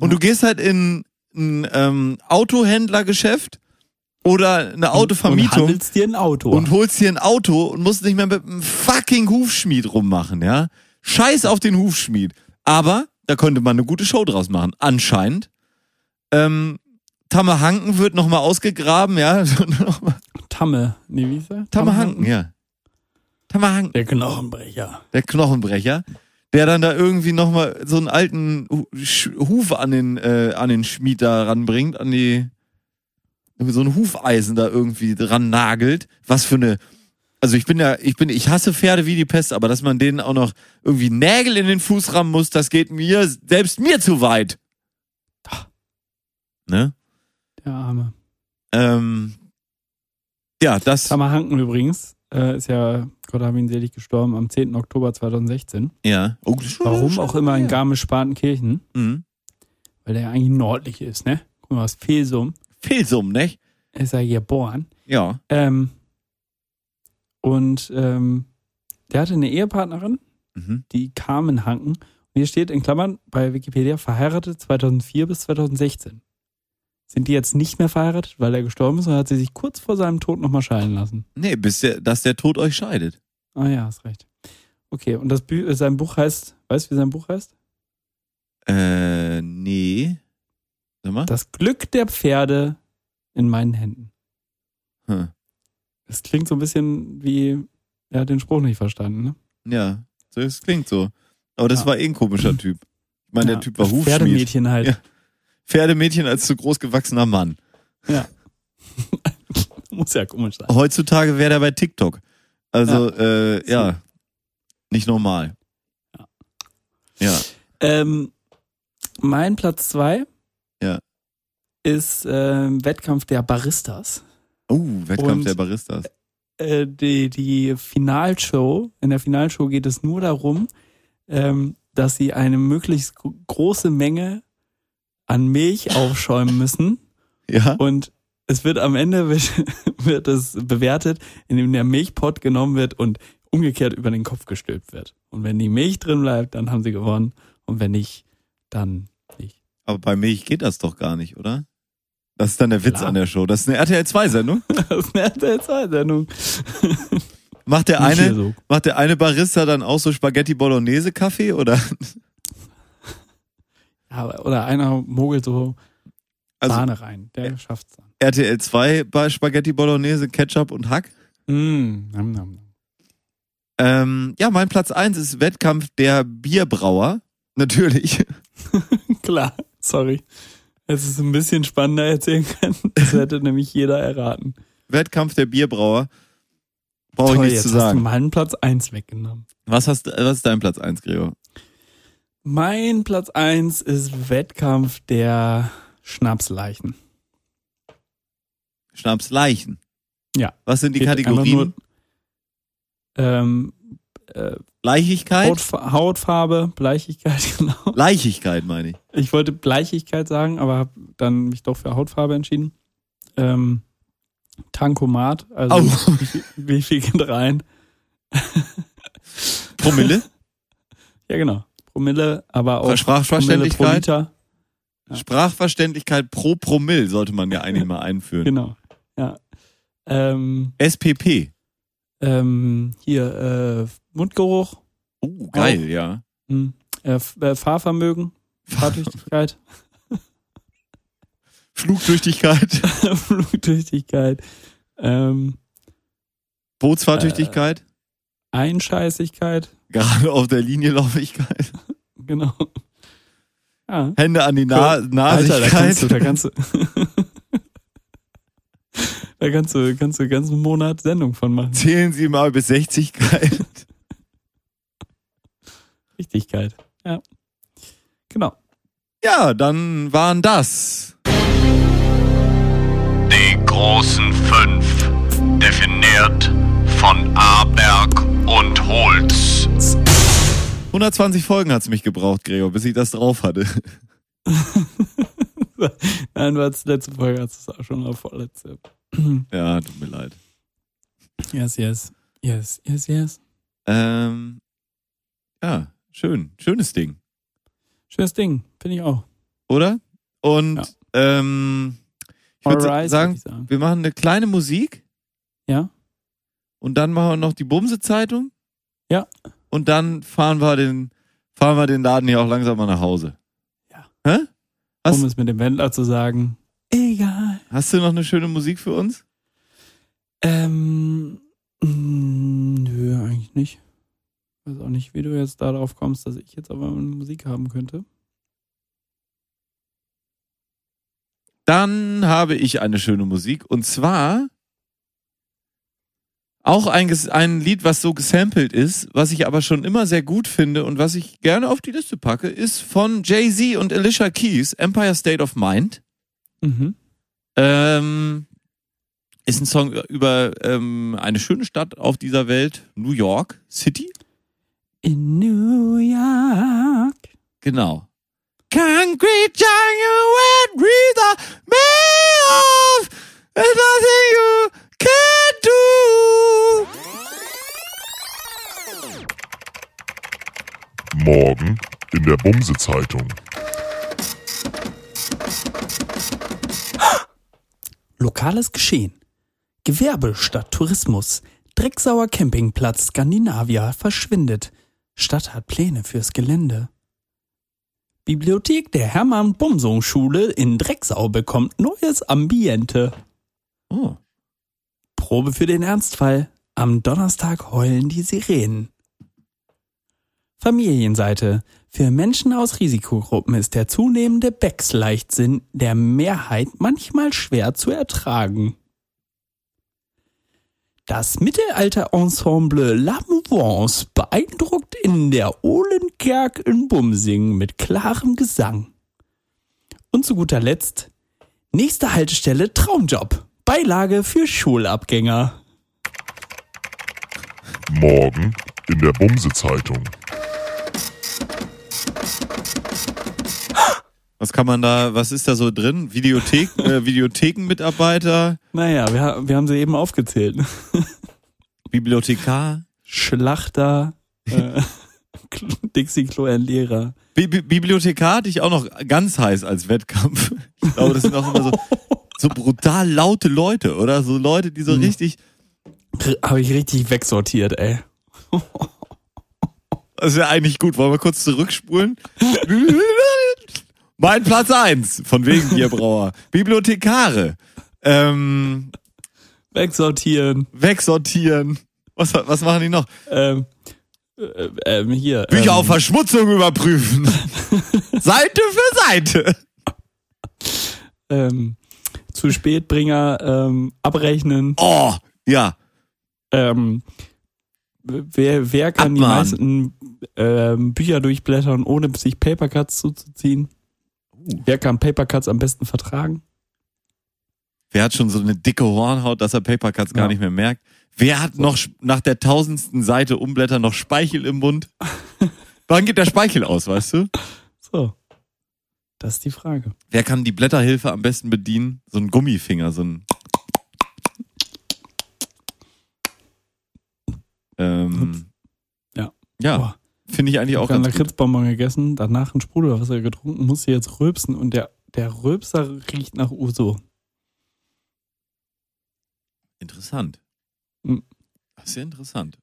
und du gehst halt in ein ähm, Autohändlergeschäft oder eine Und Autovermietung handelst dir ein Auto. und holst dir ein Auto und musst nicht mehr mit einem fucking Hufschmied rummachen, ja? Scheiß auf den Hufschmied. Aber da könnte man eine gute Show draus machen. Anscheinend. Ähm, Tammehanken wird nochmal ausgegraben, ja? Tamme, nee, wie ist er? Tammehanken, ja. Tammehanken, Der Knochenbrecher. der Knochenbrecher, der dann da irgendwie nochmal so einen alten Huf an den, äh, an den Schmied da ranbringt, an die, so ein Hufeisen da irgendwie dran nagelt. Was für eine, also ich bin ja, ich bin, ich hasse Pferde wie die Pest, aber dass man denen auch noch irgendwie Nägel in den Fuß rammen muss, das geht mir, selbst mir zu weit. Ne? Der Arme. Ähm, ja, das, Tammerhanken übrigens äh, ist ja, Gott hab ihn selig gestorben, am 10. Oktober 2016. ja. Oh, Warum auch immer in ja. Garmisch-Partenkirchen, Mhm. weil der eigentlich nördlich ist, ne? Guck mal, aus Felsum Fehlsummen, nicht? ist er geboren. Ja. Ähm, und ähm, der hatte eine Ehepartnerin, Mhm. die Carmen Hanken. Hier steht in Klammern bei Wikipedia verheiratet 2004 bis 2016. Sind die jetzt nicht mehr verheiratet, weil er gestorben ist, oder hat sie sich kurz vor seinem Tod nochmal scheiden lassen? Nee, bis der, dass der Tod euch scheidet. Ah ja, hast recht. Okay, und das Bü sein Buch heißt, weißt du, wie sein Buch heißt? Äh, nee. Sag mal. Das Glück der Pferde in meinen Händen. Hm. Das klingt so ein bisschen wie, er hat den Spruch nicht verstanden, ne? Ja, so, das klingt so. Aber das Ja. war eh ein komischer Typ. Ich meine, Ja, der Typ war Hufschmied. Pferdemädchen halt. Ja. Pferdemädchen als zu groß gewachsener Mann. Ja. Muss ja komisch sein. Heutzutage wäre der bei TikTok. Also, äh, ja. Nicht normal. Ja. Ja. Ähm, mein Platz zwei Ja. Ist ähm, Wettkampf der Baristas. Oh, Wettkampf Und- der Baristas. Äh, die, die Finalshow, in der Finalshow geht es nur darum, ähm, dass sie eine möglichst gro- große Menge an Milch aufschäumen müssen Ja. und es wird am Ende wird, wird es bewertet, indem der Milchpott genommen wird und umgekehrt über den Kopf gestülpt wird. Und wenn die Milch drin bleibt, dann haben sie gewonnen und wenn nicht, dann nicht. Aber bei Milch geht das doch gar nicht, oder? Das ist dann der Witz Klar. an der Show. Das ist eine RTL 2 Sendung. Das ist eine RTL-2-Sendung. Macht der Nicht eine, so. macht der eine Barista dann auch so Spaghetti Bolognese Kaffee oder? Ja, oder einer mogelt so Also Sahne rein. Der schafft's dann. RTL 2 bei Spaghetti Bolognese, Ketchup und Hack. Mm, nam, nam. Ähm, ja, mein Platz eins ist Wettkampf der Bierbrauer. Natürlich. Klar, sorry. Es ist ein bisschen spannender erzählen können. Das hätte nämlich jeder erraten. Wettkampf der Bierbrauer. Brauche ich nichts jetzt zu hast du sagen. meinen Platz eins weggenommen. Was hast was ist dein Platz eins, Gregor? Mein Platz eins ist Wettkampf der Schnapsleichen. Schnapsleichen. Ja. Was sind die Geht Kategorien? nur- Ähm, äh, Leichigkeit? Hautfa Hautfarbe, Bleichigkeit, genau. Leichigkeit meine ich. Ich wollte Bleichigkeit sagen, aber habe dann mich doch für Hautfarbe entschieden. Ähm, Tankomat, also Au. wie, viel, wie viel geht rein? Promille? Ja, genau. Promille, aber auch Sprachverständlichkeit? Promille pro Liter. Ja. Sprachverständlichkeit pro Promille sollte man ja eigentlich mal einführen. Genau. Ja. Ähm, SPP. ähm, hier, äh, Mundgeruch, Oh, geil, ja. hm, äh, äh, Fahrvermögen, Fahrtüchtigkeit, Flugtüchtigkeit, Flugtüchtigkeit, ähm, Bootsfahrtüchtigkeit, Einscheißigkeit, gerade auf der Linie Laufigkeit, genau. Ja. Hände an die Na Alter, da kannst du, da kannst du, da kannst du, kannst du ganzen Monat Sendung von machen. Zählen Sie mal bis 60keit. Richtigkeit. Ja. Genau. Ja, dann waren das. Die großen fünf, definiert von Aberg und Holz. 120 Folgen hat's mich gebraucht, Gregor, bis ich das drauf hatte. Nein, du hast letzte Folge hast es auch schon auf vorletzte. Ja, tut mir leid. Yes, yes. Yes, yes, yes. Ähm, ja, schön. Schönes Ding, Schönes Ding, finde ich auch. oder? Und Ja. ähm, ich würde sagen, sagen. wir machen eine kleine Musik Ja? und dann machen wir noch die Bumse-Zeitung. Ja. Und dann fahren wir den, fahren wir den Laden hier auch langsam mal nach Hause. Ja. Hä? Was? Um es mit dem Wendler zu sagen. Egal. Hast du noch eine schöne Musik für uns? Ähm, mm, nö, eigentlich nicht. Weiß auch nicht, wie du jetzt darauf kommst, dass ich jetzt aber eine Musik haben könnte. Dann habe ich eine schöne Musik und zwar auch ein, ein Lied, was so gesampelt ist, was ich aber schon immer sehr gut finde und was ich gerne auf die Liste packe, ist von Jay-Z und Alicia Keys, Empire State of Mind. Mhm. Ähm, ist ein Song über ähm, eine schöne Stadt auf dieser Welt, New York City. In New York. Genau. Concrete jungle wet breather me off. There's nothing you can do. Morgen in der Bumse-Zeitung. Lokales Geschehen. Gewerbe statt Tourismus. Drecksauer Campingplatz Skandinavia verschwindet. Stadt hat Pläne fürs Gelände. Bibliothek der Hermann Bumsung Schule in Drecksau bekommt neues Ambiente. Oh. Probe für den Ernstfall. Am Donnerstag heulen die Sirenen. Familienseite. Für Menschen aus Risikogruppen ist der zunehmende Becks-Leichtsinn der Mehrheit manchmal schwer zu ertragen. Das Mittelalter-Ensemble La Mouvance beeindruckt in der Ohlenkerk in Bumsing mit klarem Gesang. Und zu guter Letzt, nächste Haltestelle Traumjob. Beilage für Schulabgänger. Morgen in der Bumse-Zeitung. Was kann man da, was ist da so drin? Videothek, äh, Videothekenmitarbeiter, Naja, wir, wir haben sie eben aufgezählt. Bibliothekar, Schlachter, äh, Dixie-Klo-Lehrer. Bi Bi Bibliothekar hatte ich auch noch ganz heiß als Wettkampf. Ich glaube, das sind auch immer so, so brutal laute Leute, oder? So Leute, die so Hm. richtig, Habe ich richtig wegsortiert, ey. das wäre eigentlich gut. Wollen wir kurz zurückspulen? Mein Platz eins von wegen Bierbrauer. Bibliothekare. Ähm, Wegsortieren. wegsortieren. Was, was machen die noch? Ähm, äh, ähm, hier. Bücher ähm, auf Verschmutzung überprüfen. Seite für Seite. ähm, zu Spätbringer ähm, abrechnen. Oh, ja. Ähm, wer, wer kann die Abmahnen. meisten ähm, Bücher durchblättern, ohne sich Papercuts zuzuziehen? Wer kann Papercuts am besten vertragen? Wer hat schon so eine dicke Hornhaut, dass er Papercuts gar Ja. nicht mehr merkt? Wer hat noch sch- nach der tausendsten Seite umblättern noch Speichel im Mund? Wann geht der Speichel aus, weißt du? So. Das ist die Frage. Wer kann die Blätterhilfe am besten bedienen? So ein Gummifinger, so ein. Ähm, Ja. Ja, Boah. Finde ich eigentlich Ich auch ganz gut. Lakritzbonbon gegessen, danach ein Sprudelwasser getrunken, musste jetzt rülpsen und der, der Rülpser riecht nach Uso. Interessant. Ist ja interessant.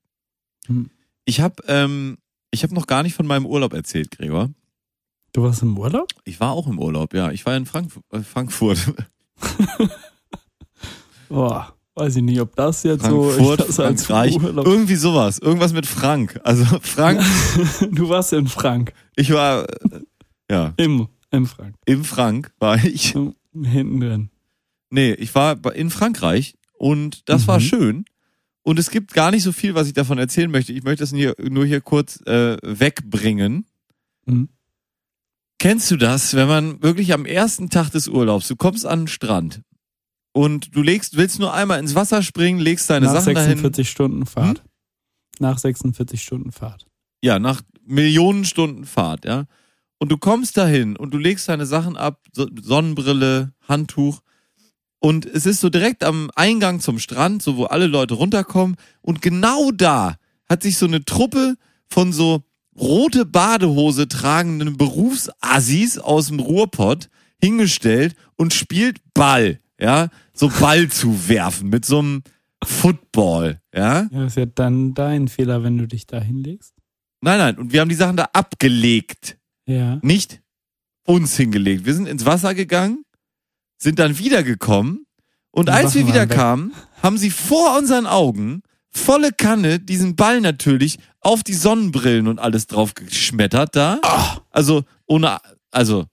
Mhm. Ich habe ähm, ich hab noch gar nicht von meinem Urlaub erzählt, Gregor. Du warst im Urlaub? Ich war auch im Urlaub, ja. Ich war in Frank äh, Frankfurt. Boah, weiß ich nicht, ob das jetzt Frankfurt, so ich das als Frankreich. Irgendwie sowas. Irgendwas mit Frank. Also Frank, Du warst in Frank. ich war, äh, ja, Im, im Frank. im Frank war ich. Hinten drin. Nee, ich war in Frankreich und das war Mhm. schön. Und es gibt gar nicht so viel, was ich davon erzählen möchte. Ich möchte es hier, nur hier kurz äh, wegbringen. Mhm. Kennst du das, wenn man wirklich am ersten Tag des Urlaubs, du kommst an den Strand und du legst, willst nur einmal ins Wasser springen, legst deine Nach Sachen dahin. 46 Stunden Fahrt. Nach 46 Stunden Fahrt. Ja, nach Millionen Stunden Fahrt, ja. Und du kommst dahin und du legst deine Sachen ab, so Sonnenbrille, Handtuch. Und es ist so direkt am Eingang zum Strand, so wo alle Leute runterkommen. Und genau da hat sich so eine Truppe von so rote Badehose tragenden Berufsassis aus dem Ruhrpott hingestellt und spielt Ball, ja. So Ball zu werfen mit so einem Football, ja. Ja, das ist ja dann dein Fehler, wenn du dich da hinlegst. Nein, nein. Und wir haben die Sachen da abgelegt. Ja. nicht uns hingelegt. Wir sind ins Wasser gegangen, sind dann wiedergekommen und Die als wir wieder kamen, haben sie vor unseren Augen volle Kanne diesen Ball natürlich auf die Sonnenbrillen und alles drauf geschmettert da. Also ohne, also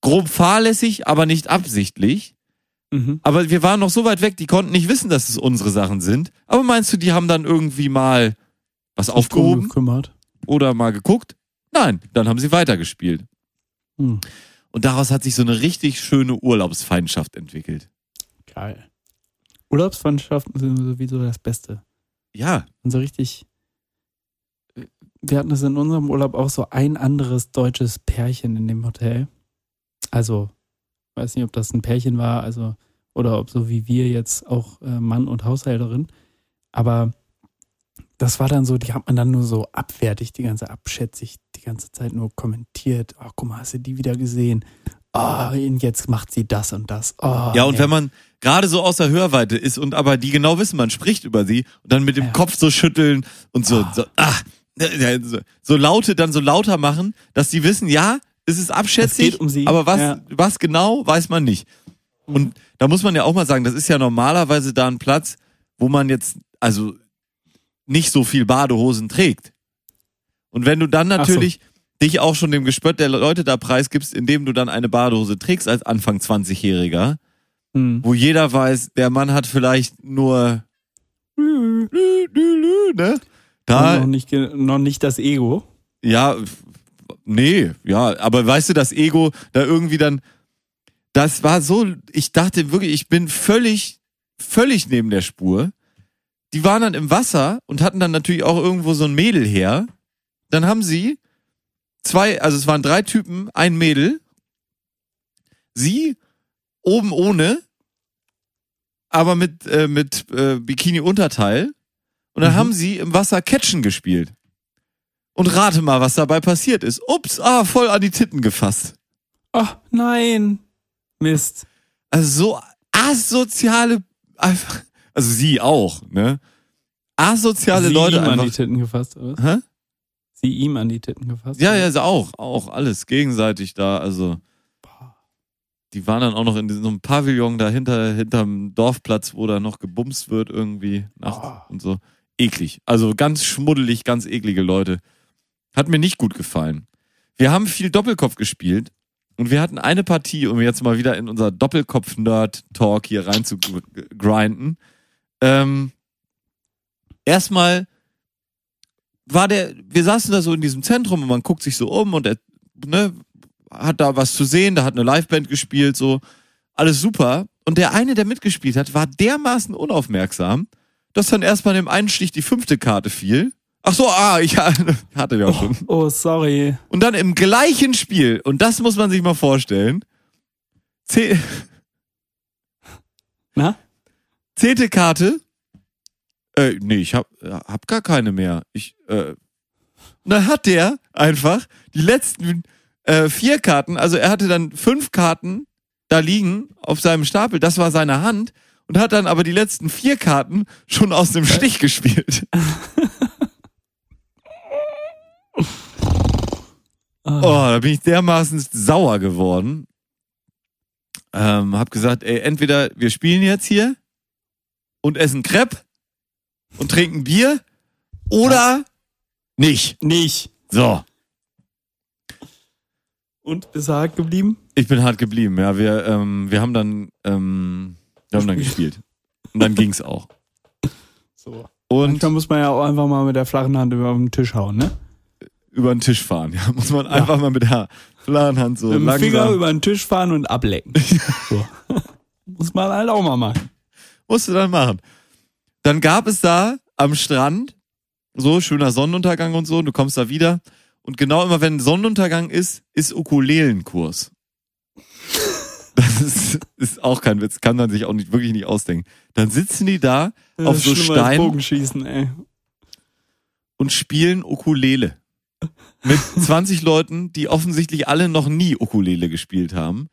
grob fahrlässig, aber nicht absichtlich. Mhm. Aber wir waren noch so weit weg, die konnten nicht wissen, dass es unsere Sachen sind. Aber meinst du, die haben dann irgendwie mal was Drum aufgehoben gekümmert. oder mal geguckt? Nein, dann haben sie weitergespielt. Hm. Und daraus hat sich so eine richtig schöne Urlaubsfeindschaft entwickelt. Geil. Urlaubsfreundschaften sind sowieso das Beste. Ja, Und so richtig. Wir hatten es in unserem Urlaub auch so ein anderes deutsches Pärchen in dem Hotel. Also, weiß nicht, ob das ein Pärchen war, also, oder ob so wie wir jetzt auch äh, Mann und Haushälterin. Aber das war dann so, die hat man dann nur so abwertig, die ganze abschätzig, die ganze Zeit nur kommentiert. Oh, guck mal, hast du die wieder gesehen? Oh, und jetzt macht sie das und das. Oh, Ja, und nee. wenn man gerade so aus der Hörweite ist und aber die genau wissen, man spricht über sie und dann mit dem Ja. Kopf so schütteln und so, so, ah, so laute, dann so lauter machen, dass die wissen, ja, es ist abschätzig, um aber was, Ja. was genau, weiß man nicht. Und da muss man ja auch mal sagen, das ist ja normalerweise da ein Platz, wo man jetzt, also nicht so viel Badehosen trägt. Und wenn du dann Ach so. natürlich dich auch schon dem Gespött der Leute da preisgibst, indem du dann eine Badehose trägst als Anfang 20-Jähriger, Hm. wo jeder weiß, der Mann hat vielleicht nur lü, ne? Da, noch, nicht, noch nicht das Ego. ja, nee, ja, aber weißt du, das Ego da irgendwie dann, das war so, ich dachte wirklich, ich bin völlig, völlig neben der Spur. Die waren dann im Wasser und hatten dann natürlich auch irgendwo so ein Mädel her. Dann haben sie zwei, also es waren drei Typen, ein Mädel. Sie oben ohne, aber mit, äh, mit äh, Bikini-Unterteil. Und dann Mhm. haben sie im Wasser Catchen gespielt. Und rate mal, was dabei passiert ist. Ups, ah, voll an die Titten gefasst. Oh, nein. Mist. Also so asoziale, einfach, also sie auch, ne? Asoziale Sie Leute ihm an die einfach. Titten gefasst, oder? was? Hä? Sie ihm an die Titten gefasst? Ja, oder? ja, ist auch, auch alles gegenseitig da, also. Die waren dann auch noch in so einem Pavillon da hinter, hinterm Dorfplatz, wo da noch gebumst wird irgendwie nachts Oh. und so. Eklig. Also ganz schmuddelig, ganz eklige Leute. Hat mir nicht gut gefallen. Wir haben viel Doppelkopf gespielt und wir hatten eine Partie, um jetzt mal wieder in unser Doppelkopf-Nerd-Talk hier rein zu gr- grinden. Ähm, erstmal war der, wir saßen da so in diesem Zentrum und man guckt sich so um und er, ne, hat da was zu sehen, da hat eine Liveband gespielt, so, alles super. Und der eine, der mitgespielt hat, war dermaßen unaufmerksam, dass dann erstmal dem einen Stich die fünfte Karte fiel. Ach so, ah, ich hatte ja schon. Oh, sorry. Und dann im gleichen Spiel, und das muss man sich mal vorstellen, zeh- Na? zehnte Karte, äh, nee, ich hab, hab gar keine mehr. Ich, äh, und dann hat der einfach die letzten äh, vier Karten, also er hatte dann fünf Karten da liegen auf seinem Stapel, das war seine Hand, und hat dann aber die letzten vier Karten schon aus dem Stich gespielt. Oh, da bin ich dermaßen sauer geworden. Ähm, hab gesagt, ey, entweder wir spielen jetzt hier und essen Crepe und trinken Bier oder nicht. Nicht. So, Und bist du hart geblieben? ich bin hart geblieben. Ja, wir, ähm, wir haben dann, ähm, wir haben dann gespielt. Und dann ging's auch. So. Und Manchmal muss man ja auch einfach mal mit der flachen Hand über den Tisch hauen, ne? Über den Tisch fahren. Ja, muss man einfach mal mit der flachen Hand so mit dem langsam. Finger über den Tisch fahren und ablecken. so. muss man halt auch mal machen. Musst du dann machen. Dann gab es da am Strand, so schöner Sonnenuntergang und so, und du kommst da wieder. Und genau immer, wenn Sonnenuntergang ist, ist Ukulelenkurs. Das ist, ist auch kein Witz, kann man sich auch nicht, wirklich nicht ausdenken. Dann sitzen die da Das auf so Steinen und spielen Ukulele. Mit 20 Leuten, die offensichtlich alle noch nie Ukulele gespielt haben.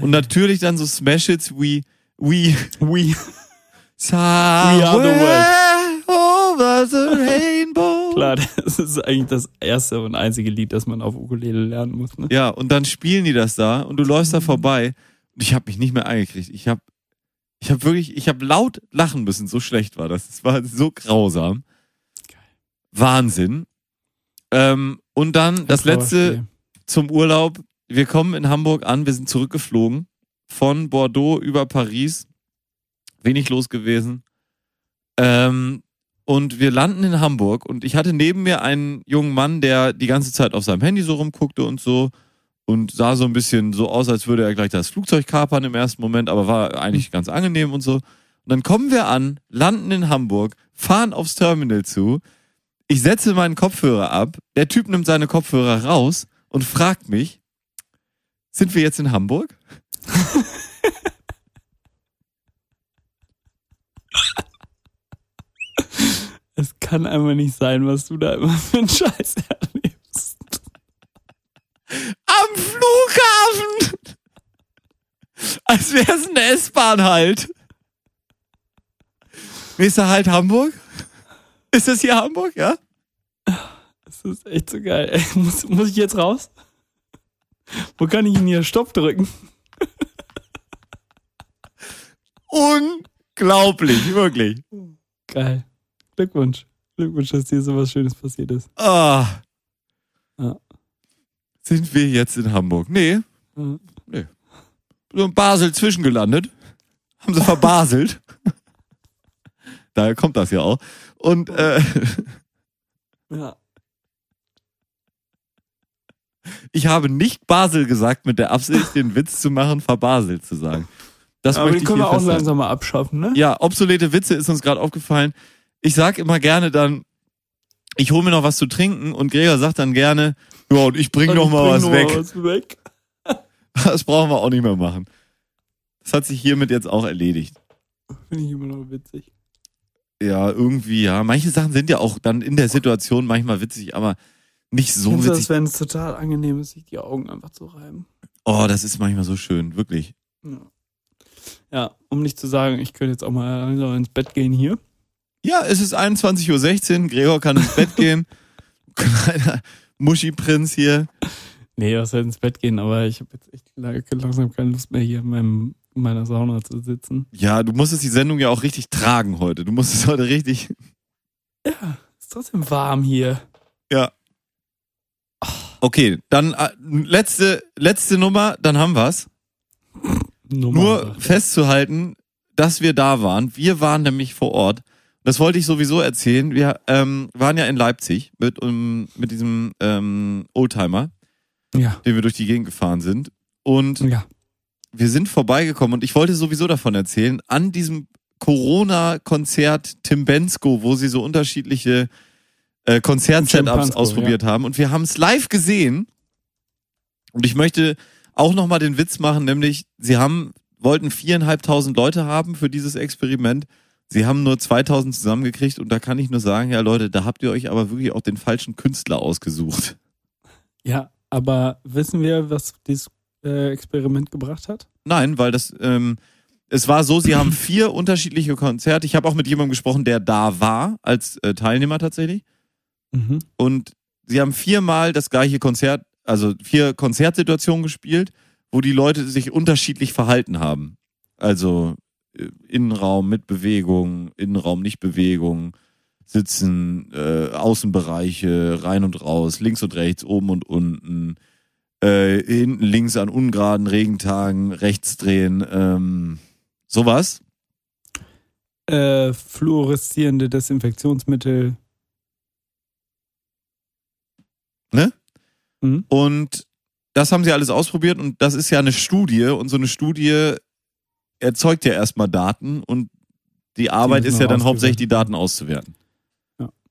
Und natürlich dann so Smash Hits wie We We. Somewhere over the rainbow. Klar, das ist eigentlich das erste und einzige Lied, das man auf Ukulele lernen muss, ne? Ja, und dann spielen die das da und du läufst da vorbei und ich habe mich nicht mehr eingekriegt. Ich habe ich habe wirklich, ich habe laut lachen müssen, so schlecht war das. Es war so grausam. Wahnsinn. Ähm, und dann das letzte zum Urlaub. Wir kommen in Hamburg an, wir sind zurückgeflogen von Bordeaux über Paris. Wenig los gewesen. Ähm, und wir landen in Hamburg und ich hatte neben mir einen jungen Mann, der die ganze Zeit auf seinem Handy so rumguckte und so und sah so ein bisschen so aus, als würde er gleich das Flugzeug kapern im ersten Moment, aber war eigentlich ganz angenehm und so. Und dann kommen wir an, landen in Hamburg, fahren aufs Terminal zu. Ich setze meinen Kopfhörer ab, der Typ nimmt seine Kopfhörer raus und fragt mich, sind wir jetzt in Hamburg? Es kann einfach nicht sein, was du da immer für einen Scheiß erlebst. Am Flughafen! Als wäre es eine S-Bahn halt. Nächster Halt Hamburg? Ist das hier Hamburg, ja? Das ist echt so geil. Ey, muss, muss ich jetzt raus? Wo kann ich ihn hier Stopp drücken? Unglaublich, wirklich. Geil. Glückwunsch. Glückwunsch, dass dir sowas Schönes passiert ist. Ah. Ja. Sind wir jetzt in Hamburg? Nee, Ja. so in Basel zwischengelandet. Haben sie verbaselt. Daher kommt das ja auch. Und äh, ja. ich habe nicht Basel gesagt mit der Absicht, den Witz zu machen, verbaselt zu sagen. Das Aber den ich können wir auch langsam mal abschaffen, ne? Ja, obsolete Witze ist uns gerade aufgefallen. Ich sag immer gerne dann, ich hole mir noch was zu trinken und Gregor sagt dann gerne, ja, und ich bring Und noch ich mal bring was noch weg. was weg. Das brauchen wir auch nicht mehr machen. Das hat sich hiermit jetzt auch erledigt. Finde ich immer noch witzig. Ja, irgendwie, ja. Manche Sachen sind ja auch dann in der Situation manchmal witzig, aber nicht so Kennst du das, witzig. wenn es total angenehm ist, sich die Augen einfach zu reiben? Oh, das ist manchmal so schön, wirklich. Ja. ja, um nicht zu sagen, ich könnte jetzt auch mal langsam ins Bett gehen hier. Ja, es ist 21.16 Uhr, Gregor kann ins Bett gehen. Kleiner Muschi-Prinz hier. Nee, was heißt ins Bett gehen, aber ich habe jetzt echt lang- langsam keine Lust mehr hier in, meinem, in meiner Sauna zu sitzen. Ja, du musstest die Sendung ja auch richtig tragen heute. Du musstest heute richtig. Ja, ist trotzdem warm hier. Ja. Okay, dann äh, letzte, letzte Nummer, dann haben wir's. Nummer. Nur festzuhalten, dass wir da waren. Wir waren nämlich vor Ort. Das wollte ich sowieso erzählen. Wir ähm, waren ja in Leipzig mit, um, mit diesem ähm, Oldtimer, Ja, den wir durch die Gegend gefahren sind. Und ja. Wir sind vorbeigekommen und ich wollte sowieso davon erzählen, an diesem Corona-Konzert Tim Bensko, wo sie so unterschiedliche äh, Konzert-Setups ausprobiert haben. Und wir haben es live gesehen. Und ich möchte auch nochmal den Witz machen, nämlich sie haben, wollten viereinhalbtausend Leute haben für dieses Experiment. Sie haben nur 2000 zusammengekriegt und da kann ich nur sagen, ja Leute, da habt ihr euch aber wirklich auch den falschen Künstler ausgesucht. Ja, aber wissen wir, was dieses äh, Experiment gebracht hat? Nein, weil das, ähm, es war so, sie haben vier unterschiedliche Konzerte. Ich habe auch mit jemandem gesprochen, der da war, als äh, Teilnehmer tatsächlich. Mhm. Und sie haben viermal das gleiche Konzert, also vier Konzertsituationen gespielt, wo die Leute sich unterschiedlich verhalten haben. Also äh, Innenraum mit Bewegung, Innenraum nicht Bewegung, Sitzen, äh, Außenbereiche, rein und raus, links und rechts, oben und unten, äh, hinten links an ungeraden Regentagen, rechts drehen, ähm, sowas. Äh, fluoreszierende Desinfektionsmittel. Ne? Mhm. Und das haben sie alles ausprobiert und das ist ja eine Studie und so eine Studie erzeugt ja erstmal Daten und die Arbeit müssen ist ja dann hauptsächlich die Daten auszuwerten.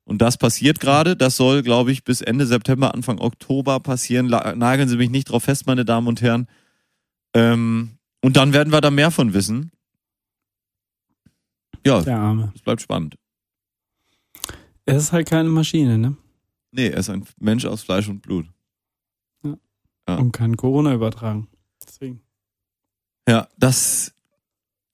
Ja. Und das passiert gerade, das soll, glaube ich, bis Ende September, Anfang Oktober passieren. La nageln Sie mich nicht drauf fest, meine Damen und Herren. Ähm, und dann werden wir da mehr von wissen. Ja, Der Arme. es bleibt spannend. Es ist halt keine Maschine, ne? Nee, er ist ein Mensch aus Fleisch und Blut. Ja. Und kann Corona übertragen. Deswegen. Ja, das,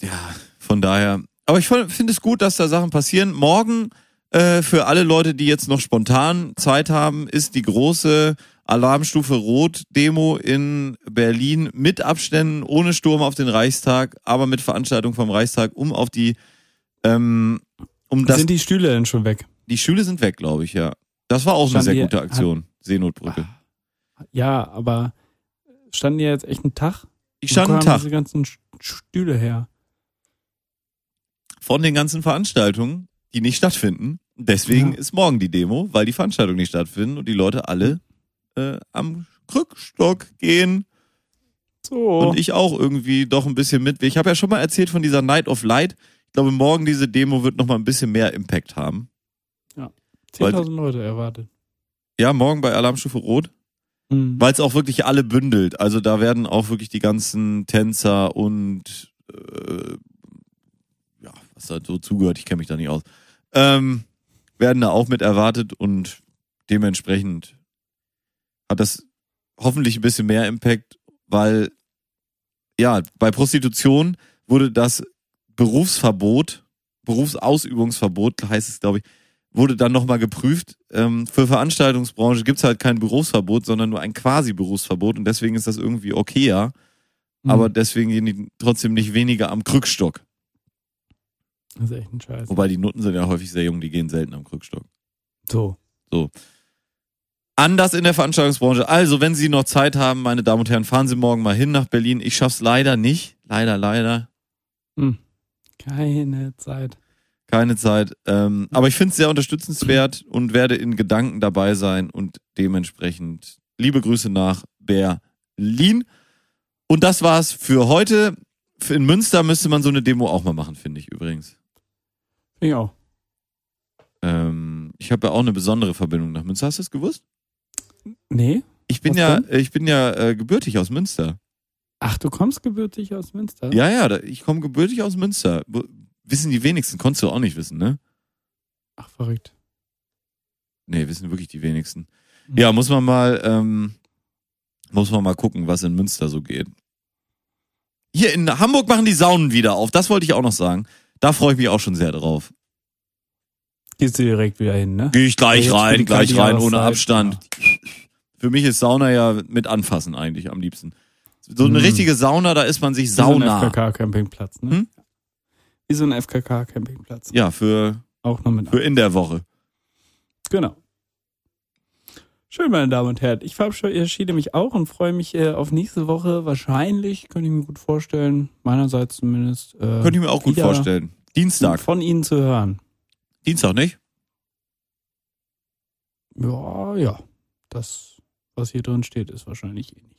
ja, von daher. Aber ich finde es gut, dass da Sachen passieren. Morgen, äh, für alle Leute, die jetzt noch spontan Zeit haben, ist die große Alarmstufe Rot Demo in Berlin mit Abständen, ohne Sturm auf den Reichstag, aber mit Veranstaltung vom Reichstag, um auf die, ähm, um das, Sind die Stühle denn schon weg? die Schüle sind weg, glaube ich, ja. Das war auch eine Standen sehr die- gute Aktion. Seenotbrücke. Ja, aber standen die jetzt echt einen Tag? Die standen einen Tag diese ganzen St- Stühle her. von den ganzen Veranstaltungen, die nicht stattfinden. Deswegen Ja. ist morgen die Demo, weil die Veranstaltungen nicht stattfinden und die Leute alle äh, am Krückstock gehen So. und ich auch irgendwie doch ein bisschen mit. Ich habe ja schon mal erzählt von dieser Night of Light. Ich glaube, morgen diese Demo wird noch mal ein bisschen mehr Impact haben. 10.000 Leute erwartet. Ja, morgen bei Alarmstufe Rot, Mhm. weil es auch wirklich alle bündelt. Also da werden auch wirklich die ganzen Tänzer und äh, ja, was da so zugehört, ich kenne mich da nicht aus, ähm, werden da auch mit erwartet und dementsprechend hat das hoffentlich ein bisschen mehr Impact, weil ja, bei Prostitution wurde das Berufsverbot, Berufsausübungsverbot heißt es, glaube ich, wurde dann nochmal geprüft. Ähm, für Veranstaltungsbranche gibt's halt kein Berufsverbot, sondern nur ein Quasi-Berufsverbot und deswegen ist das irgendwie okayer, Mhm. aber deswegen gehen die trotzdem nicht weniger am Krückstock. Das ist echt ein Scheiß. Wobei die Nutten sind ja häufig sehr jung, die gehen selten am Krückstock. So. Anders in der Veranstaltungsbranche. Also, wenn Sie noch Zeit haben, meine Damen und Herren, fahren Sie morgen mal hin nach Berlin. Ich schaff's leider nicht. Leider, leider. Keine Zeit. Keine Zeit. Ähm, aber ich finde es sehr unterstützenswert und werde in Gedanken dabei sein und dementsprechend liebe Grüße nach Berlin. Und das war's für heute. In Münster müsste man so eine Demo auch mal machen, finde ich übrigens. Ich auch. Ähm, ich habe ja auch eine besondere Verbindung nach Münster. Hast du es gewusst? Nee? Ich bin Was ja, denn? ich bin ja äh, gebürtig aus Münster. Ach, du kommst gebürtig aus Münster? Ja, ja, da- ich komme gebürtig aus Münster. Wo- Wissen die wenigsten, konntest du auch nicht wissen, ne? Ach, verrückt. Nee, wissen wirklich die wenigsten. Mhm. Ja, muss man mal, ähm, muss man mal gucken, was in Münster so geht. Hier in Hamburg machen die Saunen wieder auf. Das wollte ich auch noch sagen. Da freue ich mich auch schon sehr drauf. Gehst du direkt wieder hin, ne? Gehe ich gleich für rein, gleich rein, ohne Jahreszeit, Abstand. Für mich ist Sauna ja mit anfassen eigentlich am liebsten. So eine Hm. richtige Sauna, da ist man sich Wie so ein sauna. FKK-Campingplatz, ne? Hm? Wie so ein FKK-Campingplatz. Ja, für, Auch noch mit. für in der Woche. Genau. Schön, meine Damen und Herren. Ich verabschiede mich auch und freue mich äh, auf nächste Woche. Wahrscheinlich, könnte ich mir gut vorstellen, meinerseits zumindest. Äh, Könnte ich mir auch gut vorstellen. Dienstag. Von Ihnen zu hören. Dienstag, nicht? Ja, ja. Das, was hier drin steht, ist wahrscheinlich ähnlich.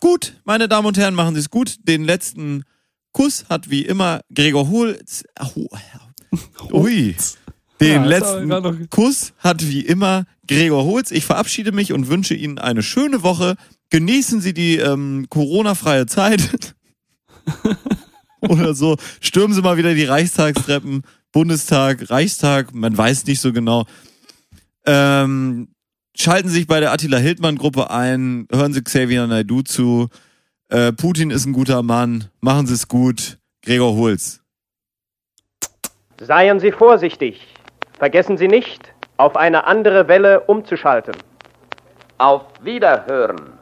Gut, meine Damen und Herren, machen Sie es gut. Den letzten Kuss hat wie immer Gregor Holz. Hu- Ui. Den Ja, letzten Kuss hat wie immer Gregor Holz. Ich verabschiede mich und wünsche Ihnen eine schöne Woche. Genießen Sie die ähm, Corona-freie Zeit. Oder so. Stürmen Sie mal wieder die Reichstagstreppen. Bundestag, Reichstag, man weiß nicht so genau. Ähm, schalten Sie sich bei der Attila Hildmann-Gruppe ein. Hören Sie Xavier Naidu zu. Äh, Putin ist ein guter Mann. Machen Sie es gut. Gregor Holz. Seien Sie vorsichtig. Vergessen Sie nicht, auf eine andere Welle umzuschalten. Auf Wiederhören.